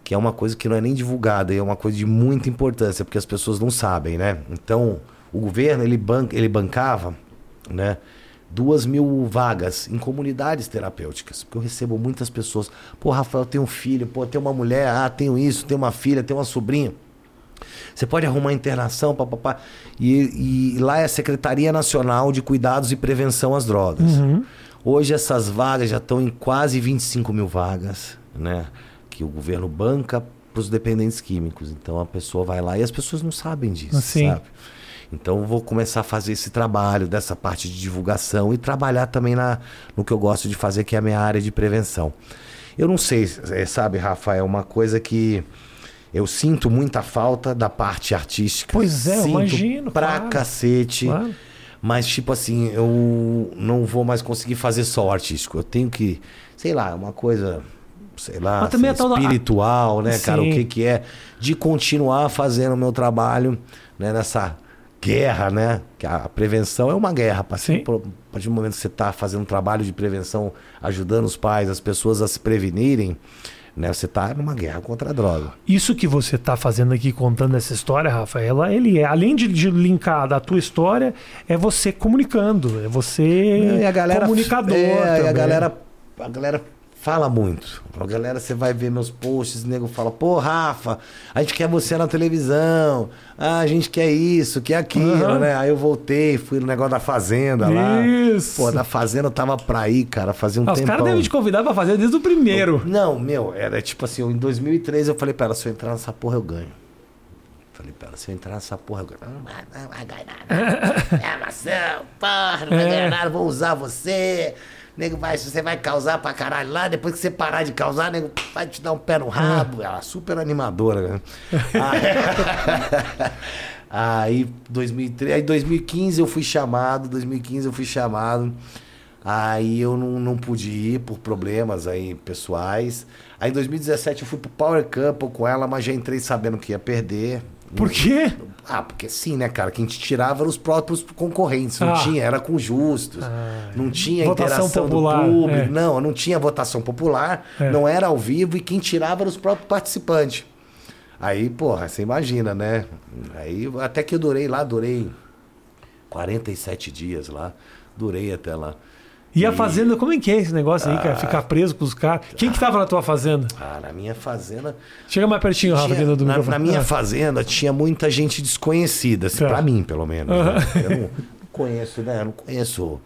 S2: que é uma coisa que não é nem divulgada, é uma coisa de muita importância, porque as pessoas não sabem, né? Então, o governo, ele, ban ele bancava, né? Duas mil vagas em comunidades terapêuticas. Porque eu recebo muitas pessoas. Pô, Rafael, tem um filho. Pô, tem uma mulher. Ah, tenho isso. Tenho uma filha. Tenho uma sobrinha. Você pode arrumar internação, papapá. E, e lá é a Secretaria Nacional de Cuidados e Prevenção às Drogas. Hoje essas vagas já estão em quase 25 mil vagas, né? Que o governo banca para os dependentes químicos. Então a pessoa vai lá e as pessoas não sabem disso,
S1: Sim.
S2: sabe? Então eu vou começar a fazer esse trabalho dessa parte de divulgação e trabalhar também na, no que eu gosto de fazer, que é a minha área de prevenção. Eu não sei, é, sabe, Rafa, é uma coisa que Eu sinto muita falta da parte artística.
S1: Pois é,
S2: sinto
S1: imagino,
S2: Pra
S1: claro.
S2: cacete.
S1: Claro.
S2: Mas, tipo assim, eu não vou mais conseguir fazer só o artístico. Eu tenho que, sei lá, uma coisa, sei lá, assim,
S1: tal da-
S2: espiritual, né, cara? O
S1: Sim.
S2: que que é de continuar fazendo o meu trabalho, né, nessa guerra, né? Que a prevenção é uma guerra. A partir, do- a partir do momento que você está fazendo um trabalho de prevenção, ajudando os pais, as pessoas a se prevenirem, né? Você está numa guerra contra a droga.
S1: Isso que você está fazendo aqui, contando essa história, Rafaela, ele é, além de, de linkar da tua história, é você comunicando, é você
S2: e a galera
S1: comunicador
S2: é, e
S1: também.
S2: a galera a galera fala muito a galera você vai ver meus posts o nego fala pô Rafa a gente quer você na televisão ah, a gente quer isso quer aquilo
S1: Aham.
S2: né aí eu voltei fui no negócio da fazenda lá
S1: Isso.
S2: pô da fazenda eu tava pra ir cara fazia um
S1: Ah, os caras devem te convidar pra fazer desde o primeiro.
S2: não meu era tipo assim eu, em 2013 eu falei pra ela se eu entrar nessa porra eu ganho Falei pra ela, se eu entrar nessa porra, eu ganho. Não vai, não vai ganhar nada. É maçã, porra, não vai
S1: É.
S2: ganhar nada, vou usar você. Nego vai, você vai causar pra caralho lá, depois que você parar de causar, nego vai te dar um pé no rabo. Ela super animadora, né? Aí, 2003, aí 2015 eu fui chamado, 2015 eu fui chamado. Aí eu não, não pude ir por problemas aí pessoais. Aí em 2017 eu fui pro Power Couple com ela, mas já entrei sabendo que ia perder.
S1: Por quê?
S2: Ah, porque sim, né, cara? Quem te tirava eram os próprios concorrentes. Não
S1: Ah.
S2: tinha, era com justos. não tinha
S1: Votação
S2: interação
S1: popular,
S2: do público.
S1: é.
S2: Não, não tinha votação popular.
S1: É.
S2: Não era ao vivo e quem tirava eram os próprios participantes. Aí, porra, você imagina, né? Aí até que eu durei lá, durei 47 dias lá. Durei até lá.
S1: E a fazenda, como é que é esse negócio aí,
S2: Ah.
S1: cara? Ficar preso com os caras. Quem que tava na tua fazenda?
S2: Ah, na minha fazenda.
S1: Chega mais pertinho, Rafa,
S2: Tinha-
S1: do,
S2: na,
S1: microfone.
S2: na minha
S1: Ah.
S2: fazenda tinha muita gente desconhecida, assim,
S1: Tá.
S2: pra mim, pelo menos. Né? Eu não, conheço, né? Eu não conheço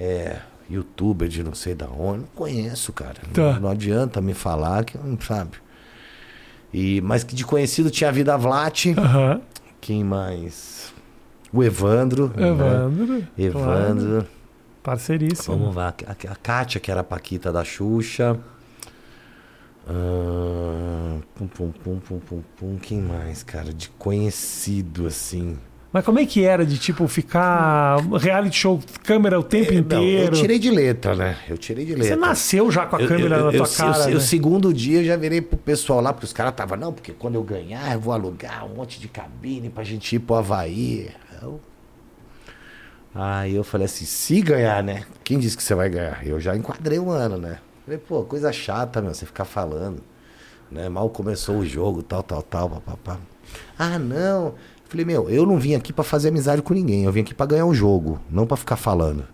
S2: é, youtuber de não sei da onde. Não conheço, cara.
S1: Tá.
S2: Não, não adianta me falar que não sabe. E, mas que de conhecido tinha a Vida Vlat. Quem mais? O Evandro. né?
S1: Evandro.
S2: Evandro.
S1: claro, Parceiríssimo.
S2: Vamos lá. A, a Kátia, que era a Paquita da Xuxa. Ah, pum, pum, pum, pum, pum, pum. Quem mais, cara? De conhecido, assim.
S1: Mas como é que era de, tipo, ficar reality show, câmera o tempo
S2: É, não,
S1: inteiro?
S2: eu tirei de letra, né? Eu tirei de letra.
S1: Você nasceu já com a
S2: Eu-
S1: câmera
S2: eu-
S1: na tua cara,
S2: eu-
S1: né?
S2: O segundo dia eu já virei pro pessoal lá, porque os caras estavam, não, porque quando eu ganhar eu vou alugar um monte de cabine pra gente ir pro Havaí. Eu- Aí eu falei assim, se ganhar, né? Quem disse que você vai ganhar? Eu já enquadrei um ano, né? Falei, pô, coisa chata, meu, você ficar falando. Né? Mal começou o jogo, tal, tal, tal, papapá. Ah, não. Falei, meu, eu não vim aqui pra fazer amizade com ninguém. Eu vim aqui pra ganhar o jogo, não pra ficar falando.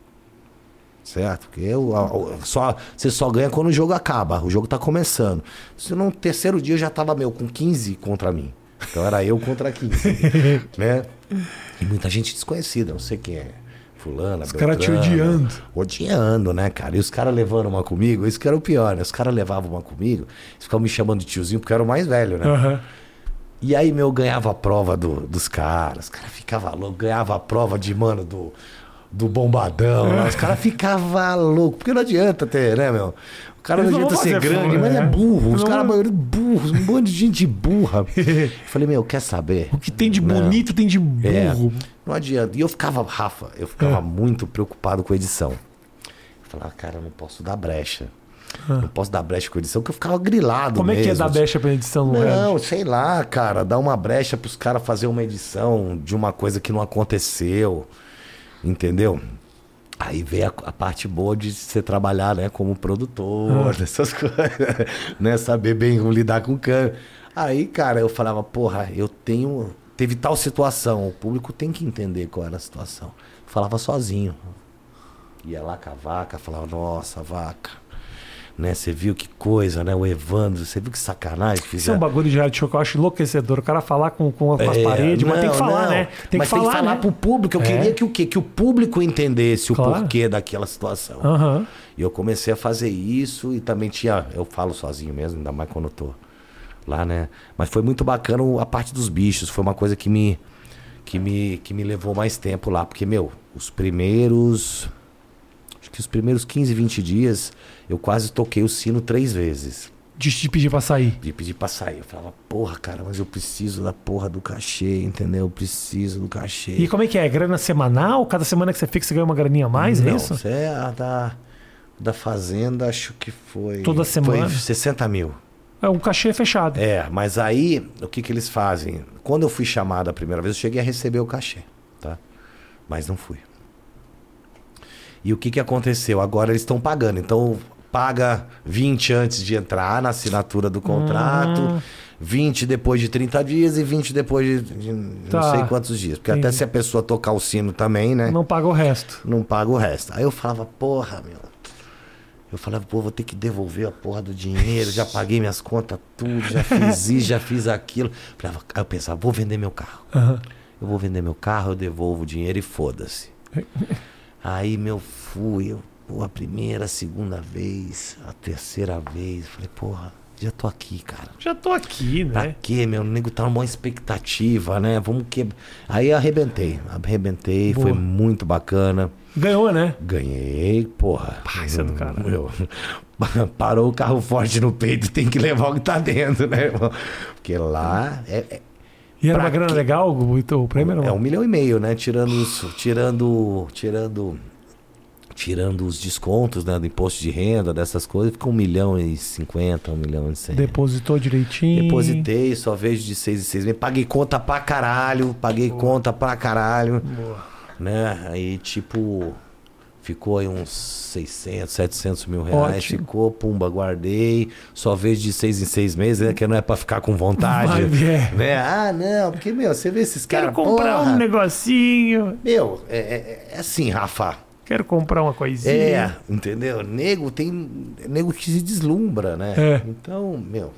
S2: Certo? Porque eu, a- só, você só ganha quando o jogo acaba. O jogo tá começando. Se no terceiro dia eu já tava, meu, com 15 contra mim. Então era eu contra 15. né? E muita gente desconhecida, não sei quem é. Fulana,
S1: Os caras te odiando.
S2: Odiando, né, cara? E os caras levando uma comigo, isso que era o pior, né? Os caras levavam uma comigo, eles ficavam me chamando de tiozinho porque eu era o mais velho, né?
S1: Aham.
S2: E aí, meu, eu ganhava a prova do- dos caras. Os caras ficavam loucos. Ganhava a prova de, mano, do, do bombadão. né? Os caras ficavam loucos. Porque não adianta ter, né, meu? O cara
S1: Eles
S2: não
S1: não
S2: adianta ser grande, mas
S1: né?
S2: é burro. Os
S1: Não-
S2: caras, maioria burros. Um monte de gente burra. Eu falei, meu, quer saber?
S1: O que tem de
S2: Não.
S1: bonito tem de
S2: É,
S1: burro.
S2: Não adianta. E eu ficava, Rafa, eu ficava
S1: Ah.
S2: muito preocupado com a edição. Eu falava, cara, eu não posso dar brecha. Não posso dar brecha com a edição, porque eu ficava grilado
S1: Ah. Como é que é
S2: mesmo.
S1: dar brecha pra edição
S2: Não,
S1: reality?
S2: sei lá, cara, dar uma brecha pros caras fazer uma edição de uma coisa que não aconteceu, entendeu? Aí veio a, a parte boa de você trabalhar, né, como produtor,
S1: Ah.
S2: dessas coisas, né, saber bem como lidar com câmera. Aí, cara, eu falava, porra, eu tenho, teve tal situação, o público tem que entender qual era a situação. Falava sozinho. Ia lá com a vaca, falava, nossa, vaca. Né, você viu que coisa, né? O Evandro, você viu que sacanagem que
S1: Isso é
S2: fizeram.
S1: um bagulho de reality show que eu acho enlouquecedor. O cara falar com, com, as
S2: É,
S1: paredes, mas tem que
S2: não,
S1: falar,
S2: não.
S1: né? Tem
S2: mas
S1: que falar,
S2: tem que falar
S1: né?
S2: pro público. Eu
S1: É.
S2: queria que o quê? Que o público entendesse o
S1: Claro.
S2: porquê daquela situação.
S1: Aham.
S2: E eu comecei a fazer isso e também tinha. Eu falo sozinho mesmo, ainda mais quando eu tô lá, né? Mas foi muito bacana a parte dos bichos. Foi uma coisa que me, que me, que me levou mais tempo lá. Porque, meu, os primeiros. Acho que os primeiros 15, 20 dias eu quase toquei o sino três vezes.
S1: De pedir pra sair.
S2: De pedir pra sair. Eu falava, porra, cara, mas eu preciso da porra do cachê, entendeu? Eu preciso do cachê.
S1: E como é que é? Grana semanal? Cada semana que você fica, você ganha uma graninha a mais,
S2: Não,
S1: é isso?
S2: isso é a da, da Fazenda, acho que foi.
S1: Toda semana?
S2: Foi 60 mil.
S1: É um cachê fechado.
S2: É, mas aí, o que, que eles fazem? Quando eu fui chamado a primeira vez, eu cheguei a receber o cachê, tá? Mas não fui. E o que, que aconteceu? Agora eles estão pagando. Então, paga 20 antes de entrar na assinatura do contrato,
S1: Hum.
S2: 20 depois de 30 dias e 20 depois de, de
S1: Tá.
S2: não sei quantos dias. Porque até
S1: Entendi.
S2: se a pessoa tocar o sino também, né?
S1: Não paga o resto.
S2: não paga o resto. Aí eu falava, porra, meu. Eu falava, pô, vou ter que devolver a porra do dinheiro, já paguei minhas contas, tudo, já fiz isso, já fiz aquilo. Falava, aí eu pensava, vou vender meu carro.
S1: Aham.
S2: Eu vou vender meu carro, eu devolvo o dinheiro e foda-se. Aí, meu, fui, eu, pô, a primeira, a segunda vez, a terceira vez. Falei, porra, já tô aqui, cara.
S1: Já tô aqui,
S2: Pra
S1: né?
S2: quê, meu? O nego tá numa expectativa, né? Vamos que. Aí arrebentei, arrebentei, foi
S1: Boa.
S2: muito bacana.
S1: Ganhou, né?
S2: Ganhei, porra.
S1: Pá, isso é do caralho.
S2: Meu, parou o carro forte no peito, tem que levar o que tá dentro, né, irmão? Porque lá é, é,
S1: E era
S2: Pra
S1: uma grana
S2: quê?
S1: legal o, prêmio?
S2: é um milhão e meio, né? Tirando isso, tirando, tirando, tirando os descontos, né, do imposto de renda, dessas coisas, fica um milhão e cinquenta, um milhão e cem.
S1: Depositou direitinho.
S2: Depositei, só vejo de seis em seis meses. Paguei conta pra caralho, paguei conta pra caralho,
S1: Boa.
S2: Né? Aí, tipo, ficou aí uns 600, 700 mil reais.
S1: Ótimo.
S2: Ficou, pumba, guardei. Só vejo de seis em seis meses, né? Que não é pra ficar com vontade.
S1: Vai ver.
S2: Né? Ah, não, porque, meu, você vê esses
S1: Quero
S2: caras.
S1: comprar
S2: porra,
S1: um negocinho.
S2: Meu, é, é- é assim, Rafa.
S1: Quero comprar uma coisinha.
S2: É, entendeu? Nego tem. Nego que se deslumbra, né?
S1: É.
S2: Então, meu,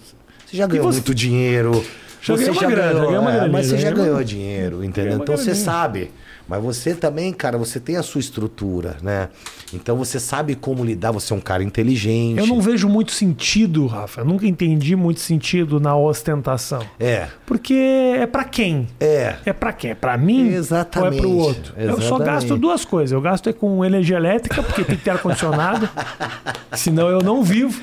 S2: você já ganhou
S1: você-
S2: muito dinheiro.
S1: Já
S2: você
S1: ganhou uma grana, já ganhou uma
S2: é,
S1: graninha,
S2: Mas você
S1: já
S2: já
S1: ganhou
S2: dinheiro, entendeu? Então você sabe. Mas você também, cara, você tem a sua estrutura, né? Então você sabe como lidar, você é um cara inteligente.
S1: Eu não vejo muito sentido, Rafa. Eu nunca entendi muito sentido na ostentação.
S2: É,
S1: Porque é pra quem?
S2: é.
S1: É pra quem? É pra mim?
S2: Exatamente,
S1: Ou é pro outro? Eu só
S2: exatamente.
S1: gasto duas coisas. Eu gasto é com energia elétrica, porque tem que ter ar-condicionado. senão eu não vivo.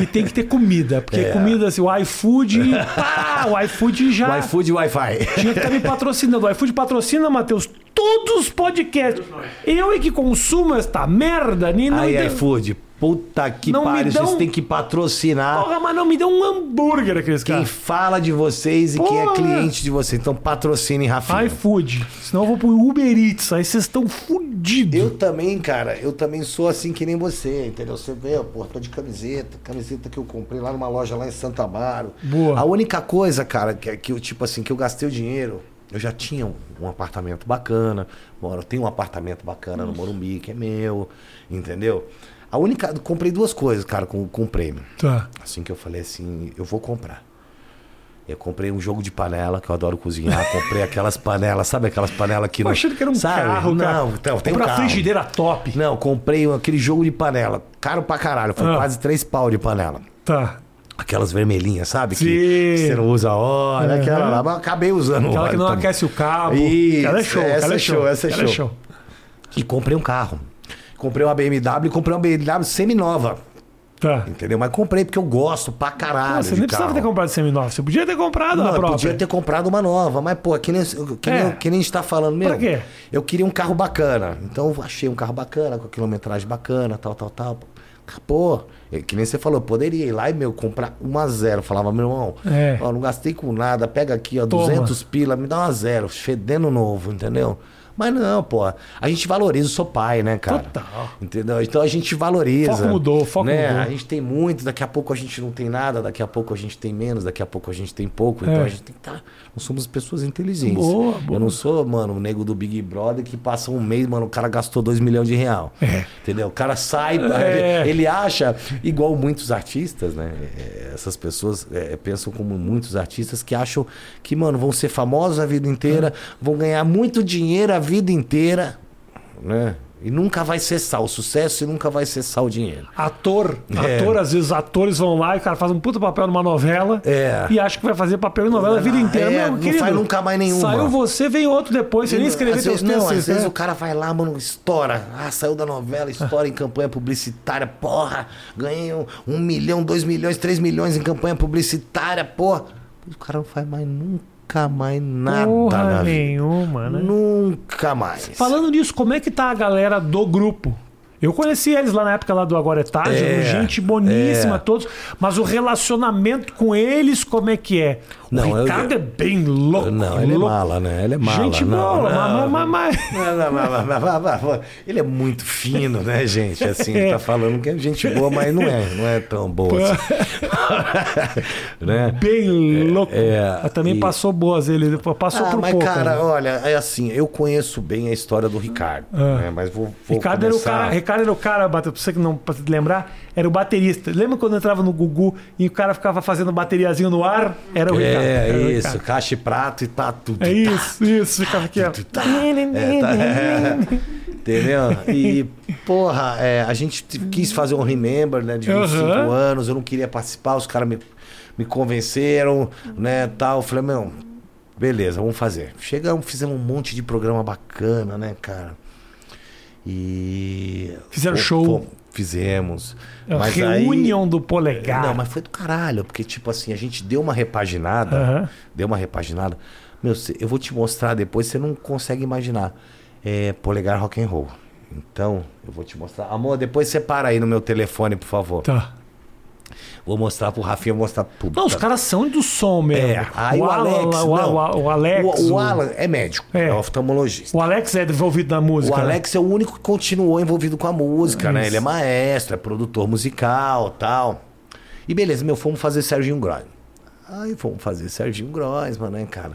S1: E tem que ter comida. Porque
S2: É.
S1: comida, assim, o iFood. Pá, o iFood já.
S2: Wi-Fi e Wi-Fi.
S1: Tinha que estar me patrocinando. O iFood patrocina, Matheus, todos os podcasts. Eu é que consumo esta merda. Nem, não
S2: Aí,
S1: tem-
S2: iFood, puta que
S1: Não
S2: pariu,
S1: dão-
S2: vocês têm que patrocinar.
S1: Porra, mas não me deu um hambúrguer aqueles
S2: Quem
S1: caras.
S2: fala de vocês e quem é
S1: Porra.
S2: cliente de vocês. Então patrocinem, Rafinha.
S1: iFood. Senão eu vou pro Uber Eats. Aí vocês estão fodidos.
S2: Eu também, cara, eu também sou assim que nem você, entendeu? Você vê, pô, tô de camiseta, camiseta que eu comprei lá numa loja lá em Santa Amaro.
S1: Boa.
S2: A única coisa, cara, que, que eu, tipo assim, que eu gastei o dinheiro, eu já tinha um, um apartamento bacana, moro, tenho um apartamento bacana no Morumbi, que é meu, entendeu? A única, comprei duas coisas, cara, com, com o prêmio.
S1: Tá.
S2: Assim que eu falei assim, eu vou comprar. Eu comprei um jogo de panela, que eu adoro cozinhar. Comprei aquelas panelas, sabe aquelas panelas que
S1: Eu achando que era um
S2: sabe?
S1: carro, cara.
S2: Não, então, tem um carro.
S1: frigideira top.
S2: Não, comprei aquele jogo de panela. Caro pra caralho. Foi
S1: Ah.
S2: quase três pau de panela.
S1: Tá.
S2: Aquelas vermelhinhas, sabe?
S1: Sim.
S2: Que você não usa a hora,
S1: Aham.
S2: aquela lá. Mas acabei usando
S1: Aquela que não
S2: também.
S1: aquece o cabo.
S2: Isso,
S1: Aquela é show.
S2: essa
S1: aquela
S2: é show, essa é
S1: aquela
S2: show. E comprei um carro. Comprei uma BMW e comprei uma BMW semi-nova.
S1: Tá.
S2: Entendeu? Mas comprei porque eu gosto pra caralho.
S1: Você nem precisava ter comprado seminova. Você podia ter comprado
S2: Não,
S1: a própria.
S2: podia ter comprado uma nova, mas, pô, que nem, que
S1: É.
S2: nem, que nem a gente tá falando mesmo.
S1: Pra quê?
S2: Eu queria um carro bacana. Então eu achei um carro bacana, com a quilometragem bacana, tal, tal, tal. Pô, é que nem você falou, poderia ir lá e, meu, comprar uma zero. Falava, meu irmão,
S1: É.
S2: ó, não gastei com nada, pega aqui, ó,
S1: Toma.
S2: 200 pila, me dá uma zero, fedendo novo, entendeu? Mas não, pô, a gente valoriza, eu sou pai, né, cara?
S1: Total.
S2: Entendeu? Então a gente valoriza.
S1: Foco mudou, foco
S2: né?
S1: mudou.
S2: A gente tem muito, daqui a pouco a gente não tem nada, daqui a pouco a gente tem menos, daqui a pouco a gente tem pouco. Então
S1: É.
S2: a gente tem que estar. Nós somos pessoas inteligentes.
S1: Boa, boa.
S2: Eu não sou, mano, o nego do Big Brother que passa um mês, mano, o cara gastou 2 milhões de real.
S1: É.
S2: Entendeu? O cara sai,
S1: É.
S2: ele acha, igual muitos artistas, né? É, Essas pessoas é, pensam como muitos artistas que acham que, mano, vão ser famosos a vida inteira, vão ganhar muito dinheiro a vida inteira, né? E nunca vai cessar o sucesso e nunca vai cessar o dinheiro.
S1: Ator,
S2: É.
S1: ator, às vezes atores vão lá e o cara faz um puta papel numa novela
S2: É.
S1: e acha que vai fazer papel em novela a vida inteira.
S2: É,
S1: Meu,
S2: não
S1: querido,
S2: faz nunca mais nenhuma.
S1: Saiu você, vem outro depois. Você nem escreveu teus
S2: vezes, Não,
S1: textos,
S2: às vezes
S1: né?
S2: o cara vai lá, mano, estoura. Ah, saiu da novela, estoura em campanha publicitária. Porra, ganhei um, um milhão, dois milhões, três milhões em campanha publicitária, porra. O cara não faz mais nunca mais nada
S1: Porra
S2: na vida.
S1: nenhuma, né?
S2: Nunca mais.
S1: Falando nisso, como é que tá a galera do grupo? Eu conheci eles lá na época lá do Agora é Tarde,
S2: É,
S1: gente boníssima,
S2: é.
S1: todos. Mas o relacionamento com eles, como é que é? O
S2: Não, eu-
S1: Ricardo é bem louco.
S2: Não, ele é
S1: louco.
S2: mala, né? Ele é mala.
S1: Gente
S2: não,
S1: boa,
S2: não,
S1: mas- mas- mas-
S2: mas- mas- mas- mas- mas- Ele é muito fino, né, gente? Assim,
S1: É.
S2: tá falando que é gente boa, mas não é. Não é tão boa assim. né?
S1: Bem louco.
S2: é,
S1: Mas também
S2: e-
S1: passou boas, ele passou
S2: Ah,
S1: por
S2: mas
S1: pouco.
S2: cara,
S1: né?
S2: olha, é assim, eu conheço bem a história do Ricardo,
S1: Ah.
S2: né? Mas vou, vou
S1: Ricardo, era o
S2: começar-
S1: cara, Ricardo era o cara, pra você que não pra lembrar, era o baterista. Lembra quando eu entrava no Gugu e o cara ficava fazendo bateriazinho no ar? Era o Ricardo.
S2: É,
S1: o
S2: isso,
S1: Ricardo.
S2: caixa e prato e tá tudo.
S1: É isso, isso. Ficava ó.
S2: Tá. É, tá, é. Entendeu? E, porra, é, a gente quis fazer um Remember, né? De 25
S1: Aham.
S2: anos, eu não queria participar, os caras me, me convenceram, né? Tal. Eu falei, meu, beleza, vamos fazer. Chegamos, fizemos um monte de programa bacana, né, cara? E.
S1: Fizeram show.
S2: Fizemos.
S1: A
S2: Mas aí-
S1: reunião do polegar.
S2: não, mas foi do caralho, porque, tipo assim, a gente deu uma repaginada.
S1: Aham.
S2: Deu uma repaginada. Meu, eu vou te mostrar depois, você não consegue imaginar. É polegar rock and roll. Então, eu vou te mostrar. Amor, depois você para aí no meu telefone, por favor.
S1: Tá.
S2: Vou mostrar pro Rafinha, vou mostrar pro.
S1: Não, os caras são do som mesmo.
S2: É, aí o, Alex.
S1: o,
S2: não,
S1: o- o Alex.
S2: O, o Alan é médico,
S1: É.
S2: é, oftalmologista.
S1: o Alex é envolvido na música.
S2: O
S1: né?
S2: Alex é o único que continuou envolvido com a música, né?
S1: Isso.
S2: Ele é maestro, é produtor musical tal. E beleza, meu, fomos fazer Serginho Gross. Aí fomos fazer Serginho Grossman, né, cara?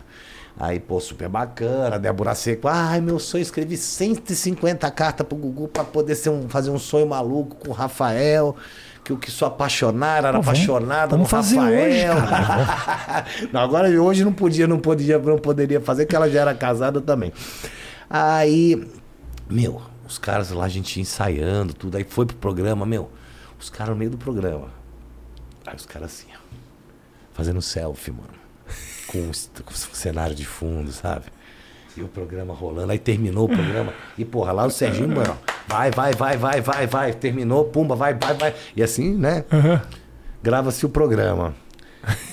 S2: Aí, pô, super bacana, Débora Seco. Ai, meu sonho, escrevi 150 cartas pro Gugu pra poder ser um, fazer um sonho maluco com o Rafael. Que eu que sou apaixonado, era
S1: vamos-
S2: apaixonada
S1: vamos
S2: no
S1: fazer
S2: Rafael.
S1: hoje,
S2: não, agora hoje não podia, não podia, não poderia fazer, porque ela já era casada também. Aí, meu, os caras lá, a gente ensaiando, tudo. Aí foi pro programa, meu, os caras no meio do programa. Aí os caras assim, ó, fazendo selfie, mano. Com, o- com o cenário de fundo, sabe? E o programa rolando. Aí terminou o programa. E, porra, lá o Serginho, mano, vai, vai, vai, vai, vai, vai. Terminou, pumba, vai, vai, vai. E assim, né?
S1: Aham.
S2: grava-se o programa.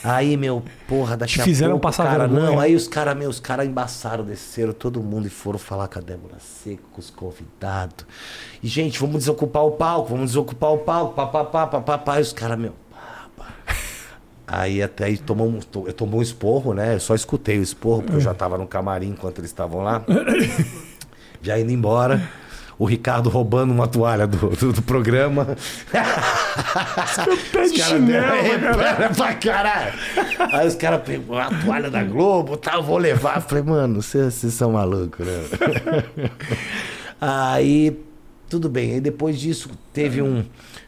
S2: Aí, meu, porra, daqui
S1: Te
S2: a
S1: fizeram
S2: pouco,
S1: passar
S2: cara,
S1: vergonha.
S2: não, aí os caras, meus caras embaçaram, desceram todo mundo e foram falar com a Débora Seco, com os convidados. E, gente, vamos desocupar o palco, vamos desocupar o palco, papapá, papapá. E os caras, meu. Aí até aí tomou um, tomou um esporro, né? Eu só escutei o esporro, porque eu já tava no camarim enquanto eles estavam lá. já indo embora. O Ricardo roubando uma toalha do, do, do programa.
S1: Pé de chinelo,
S2: É,
S1: cara.
S2: pera pra caralho. Aí os caras pegou a toalha da Globo, tá, eu vou levar. Eu falei, mano, vocês são malucos, né? Aí, tudo bem. Aí depois disso, teve um.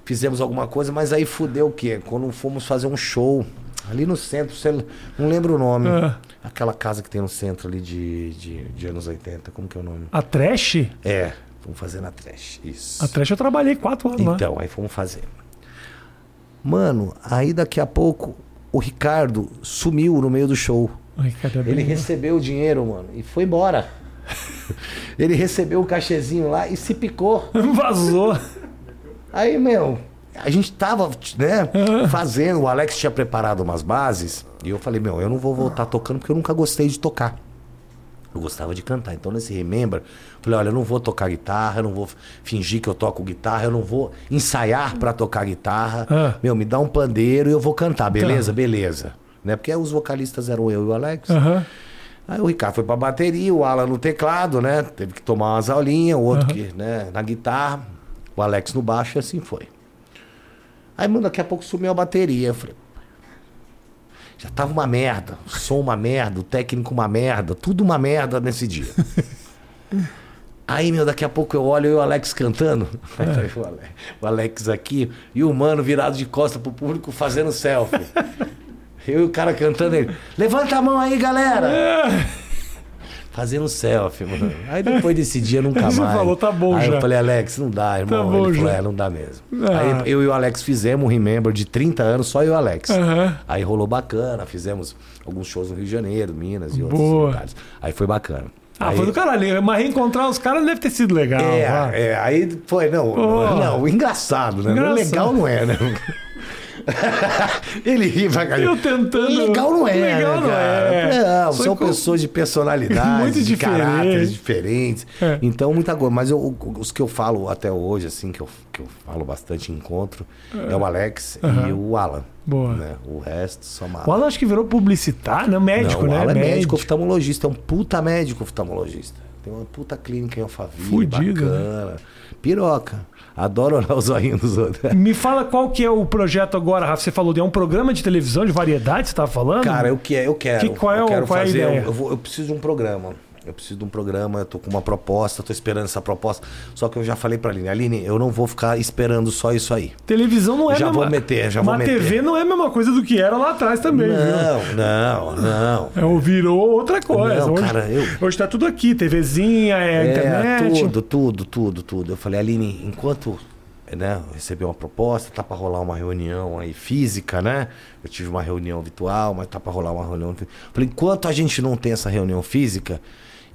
S2: Fizemos alguma coisa, mas aí fudeu o quê? Quando fomos fazer um show ali no centro, você não lembro o nome.
S1: Ah.
S2: Aquela casa que tem no centro ali de, de, de anos 80, como que é o nome?
S1: A Trash?
S2: É, fomos fazer na Trash. Isso.
S1: A Trash eu trabalhei quatro anos lá.
S2: Então, aí fomos fazer. Mano, aí daqui a pouco o Ricardo sumiu no meio do show.
S1: Ricardo é
S2: Ele recebeu o dinheiro, mano, e foi embora. Ele recebeu o cachezinho lá e se picou.
S1: Vazou.
S2: Aí, meu, a gente tava, né, fazendo, o Alex tinha preparado umas bases, e eu falei, meu, eu não vou voltar tocando porque eu nunca gostei de tocar. Eu gostava de cantar. Então, nesse Remember, eu falei, olha, eu não vou tocar guitarra, eu não vou fingir que eu toco guitarra, eu não vou ensaiar pra tocar guitarra.
S1: Ah.
S2: Meu, me dá um pandeiro e eu vou cantar, beleza?
S1: Tá.
S2: beleza. Né? Porque os vocalistas eram eu e o Alex.
S1: Aham.
S2: Aí o Ricardo foi pra bateria, o Alan no teclado, né? Teve que tomar umas aulinhas, o outro
S1: Aham.
S2: que, né, na guitarra, o Alex no baixo e assim foi. Aí, mano, daqui a pouco sumiu a bateria. Eu falei. Já tava uma merda, o som uma merda, o técnico uma merda, tudo uma merda nesse dia. Aí, meu, daqui a pouco eu olho eu e o Alex cantando. Tá o Ale- o Alex aqui e o mano virado de costa pro público fazendo selfie. Eu e o cara cantando ele. Levanta a mão aí, galera! Fazendo selfie, mano. Aí depois desse dia nunca
S1: Aí
S2: mais.
S1: você falou, tá bom
S2: Aí
S1: já.
S2: eu falei, Alex, não dá, irmão.
S1: Tá bom
S2: Ele falou,
S1: já.
S2: é, não dá mesmo.
S1: Ah.
S2: Aí eu e o Alex fizemos um Remember de 30 anos, só eu e o Alex.
S1: Aham.
S2: Aí rolou bacana, fizemos alguns shows no Rio de Janeiro, Minas e outros
S1: Boa.
S2: lugares. Aí foi bacana.
S1: Ah,
S2: aí,
S1: foi do caralho. Mas reencontrar os caras deve ter sido legal.
S2: é, é, aí foi, não,
S1: Pô.
S2: não, engraçado, né?
S1: Engraçado.
S2: Legal não é, né? Ele ri pra caralho.
S1: Eu tentando-
S2: Legal não é,
S1: Legal
S2: né,
S1: não
S2: cara?
S1: é.
S2: Não,
S1: Só
S2: são
S1: que-
S2: pessoas de personalidades,
S1: Muito
S2: de caráteres diferentes.
S1: É.
S2: Então, muita coisa. Mas eu- os que eu falo até hoje, assim, que eu, que eu falo bastante encontro, é, o Alex
S1: Aham.
S2: e o Alan.
S1: Boa.
S2: né? O resto, só mala.
S1: O Alan acho que virou publicitário, né? Médico,
S2: Não, o
S1: né?
S2: Alan é médico oftalmologista, é um puta médico oftalmologista. Tem uma puta clínica em Alphaville,
S1: Fudido, né?
S2: bacana. Piroca. Adoro olhar os olhinhos dos outros.
S1: Me fala qual que é o projeto agora, Rafa. Você falou de é um programa de televisão de variedade, você tava falando?
S2: Cara, eu, que, eu quero.
S1: Que- qual é
S2: eu
S1: o-
S2: quero
S1: qual é a
S2: fazer.
S1: ideia?
S2: Eu, vou- eu preciso de um programa. Eu preciso de um programa, eu tô com uma proposta, tô esperando essa proposta. Só que eu já falei pra Aline, Aline, eu não vou ficar esperando só isso aí.
S1: Televisão não é
S2: Já
S1: a mesma...
S2: vou meter, já vou
S1: Mas
S2: meter.
S1: TV não é a mesma coisa do que era lá atrás também, viu?
S2: Não, não, não.
S1: É, virou outra coisa.
S2: Não,
S1: hoje,
S2: cara, eu-
S1: hoje tá tudo aqui, TVzinha, é, internet.
S2: tudo, tudo, tudo, tudo. Eu falei, Aline, enquanto né, eu recebi uma proposta, tá pra rolar uma reunião aí física, né? Eu tive uma reunião virtual, mas tá pra rolar uma reunião. Falei, enquanto a gente não tem essa reunião física,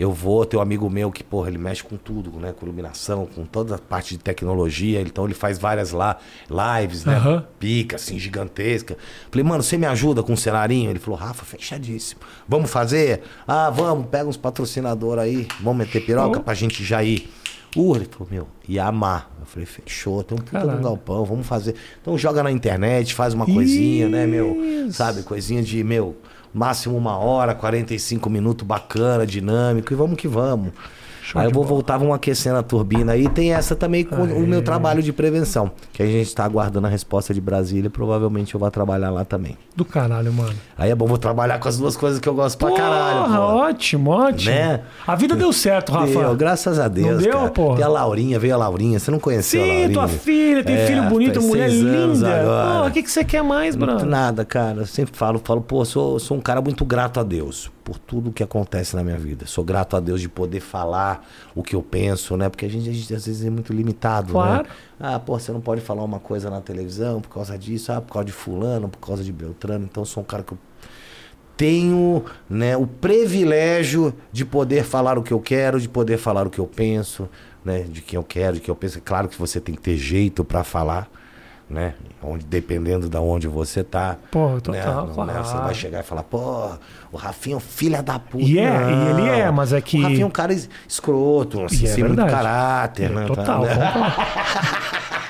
S2: eu vou ter um amigo meu que, porra, ele mexe com tudo, né? Com iluminação, com toda a parte de tecnologia. Então ele faz várias lá, lives, né?
S1: Aham.
S2: Pica, assim, gigantesca. Falei, mano, você me ajuda com um cenarinho? Ele falou, Rafa, fechadíssimo. Vamos fazer? Ah, vamos, pega uns patrocinadores aí, vamos meter piroca
S1: Oh.
S2: pra gente já ir. Uh, ele falou, meu, ia amar. Eu falei, fechou, tem um puta
S1: Caralho.
S2: um galpão, vamos fazer. Então joga na internet, faz uma coisinha, né, meu?
S1: Isso.
S2: Sabe, coisinha de, meu, máximo uma hora, 45 minutos, bacana, dinâmico, e vamos que vamos.
S1: Show
S2: aí eu vou
S1: bola.
S2: voltar, vamos aquecendo a turbina aí. Tem essa também com o meu trabalho de prevenção, que a gente está aguardando a resposta de Brasília. Provavelmente eu vou trabalhar lá também.
S1: Do caralho, mano.
S2: Aí é bom, vou trabalhar com as duas coisas que eu gosto pra caralho.
S1: Porra, ótimo, ótimo.
S2: Né?
S1: A vida deu certo, Rafa.
S2: Deu, graças a Deus.
S1: Não deu,
S2: cara.
S1: porra?
S2: Tem a Laurinha, veio a Laurinha. Você não conheceu a
S1: Sim,
S2: Laurinha?
S1: tua filha, tem
S2: É,
S1: filho bonito, mulher linda. Porra, o que, que você quer mais, brother?
S2: nada, cara. Eu sempre falo, falo, pô, sou, sou um cara muito grato a Deus por tudo que acontece na minha vida. Sou grato a Deus de poder falar o que eu penso, né? Porque a gente, a gente às vezes é muito limitado,
S1: Claro.
S2: né? Ah, pô, você não pode falar uma coisa na televisão por causa disso, ah, por causa de fulano, por causa de Beltrano. Então sou um cara que eu tenho né, o privilégio de poder falar o que eu quero, de poder falar o que eu penso, né, de quem eu quero, de que eu penso. É claro que você tem que ter jeito para falar, né, onde, dependendo de onde você tá.
S1: Pô,
S2: né,
S1: total,
S2: não,
S1: claro.
S2: né, Você vai chegar e falar, pô, o Rafinha é um filho da puta.
S1: E é, e ele é, mas é que-
S2: O Rafinha é um cara es- escroto, assim,
S1: E é
S2: sem muito
S1: verdade.
S2: caráter, né?
S1: Total,
S2: né?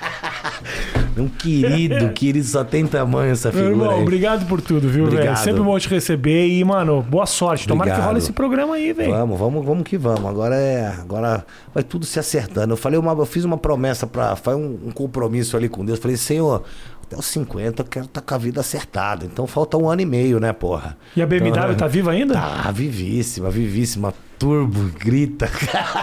S2: Um querido, querido, só tem tamanho essa
S1: Meu
S2: figura.
S1: irmão,
S2: aí.
S1: obrigado por tudo, viu, velho? Sempre bom te receber e, mano, boa sorte. Tomara que
S2: Obrigado.
S1: rola esse programa aí, velho.
S2: Vamos, vamos, vamos que vamos. Agora é, agora vai tudo se acertando. Eu falei uma, eu fiz uma promessa para, foi um, um compromisso ali com Deus. Falei, Senhor, até os 50 eu quero estar com a vida acertada. Então falta um ano e meio, né, porra?
S1: E a BMW
S2: Então,
S1: tá viva ainda?
S2: Tá, vivíssima, vivíssima. Turbo, grita.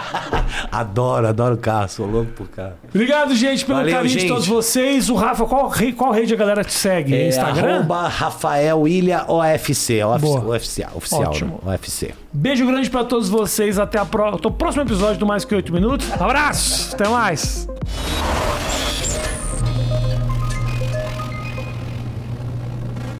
S2: adoro, adoro carro, sou louco por carro.
S1: Obrigado, gente, pelo
S2: Valeu,
S1: carinho de
S2: gente.
S1: todos vocês. O Rafa, qual, qual rede a galera te segue?
S2: É,
S1: Instagram?
S2: Rafael Ilha OFC. OFC, oficial, oficial,
S1: Ótimo.
S2: né? UFC.
S1: Beijo grande pra todos vocês. Até, o próximo episódio do Mais Que 8 Minutos. Abraço. Até mais.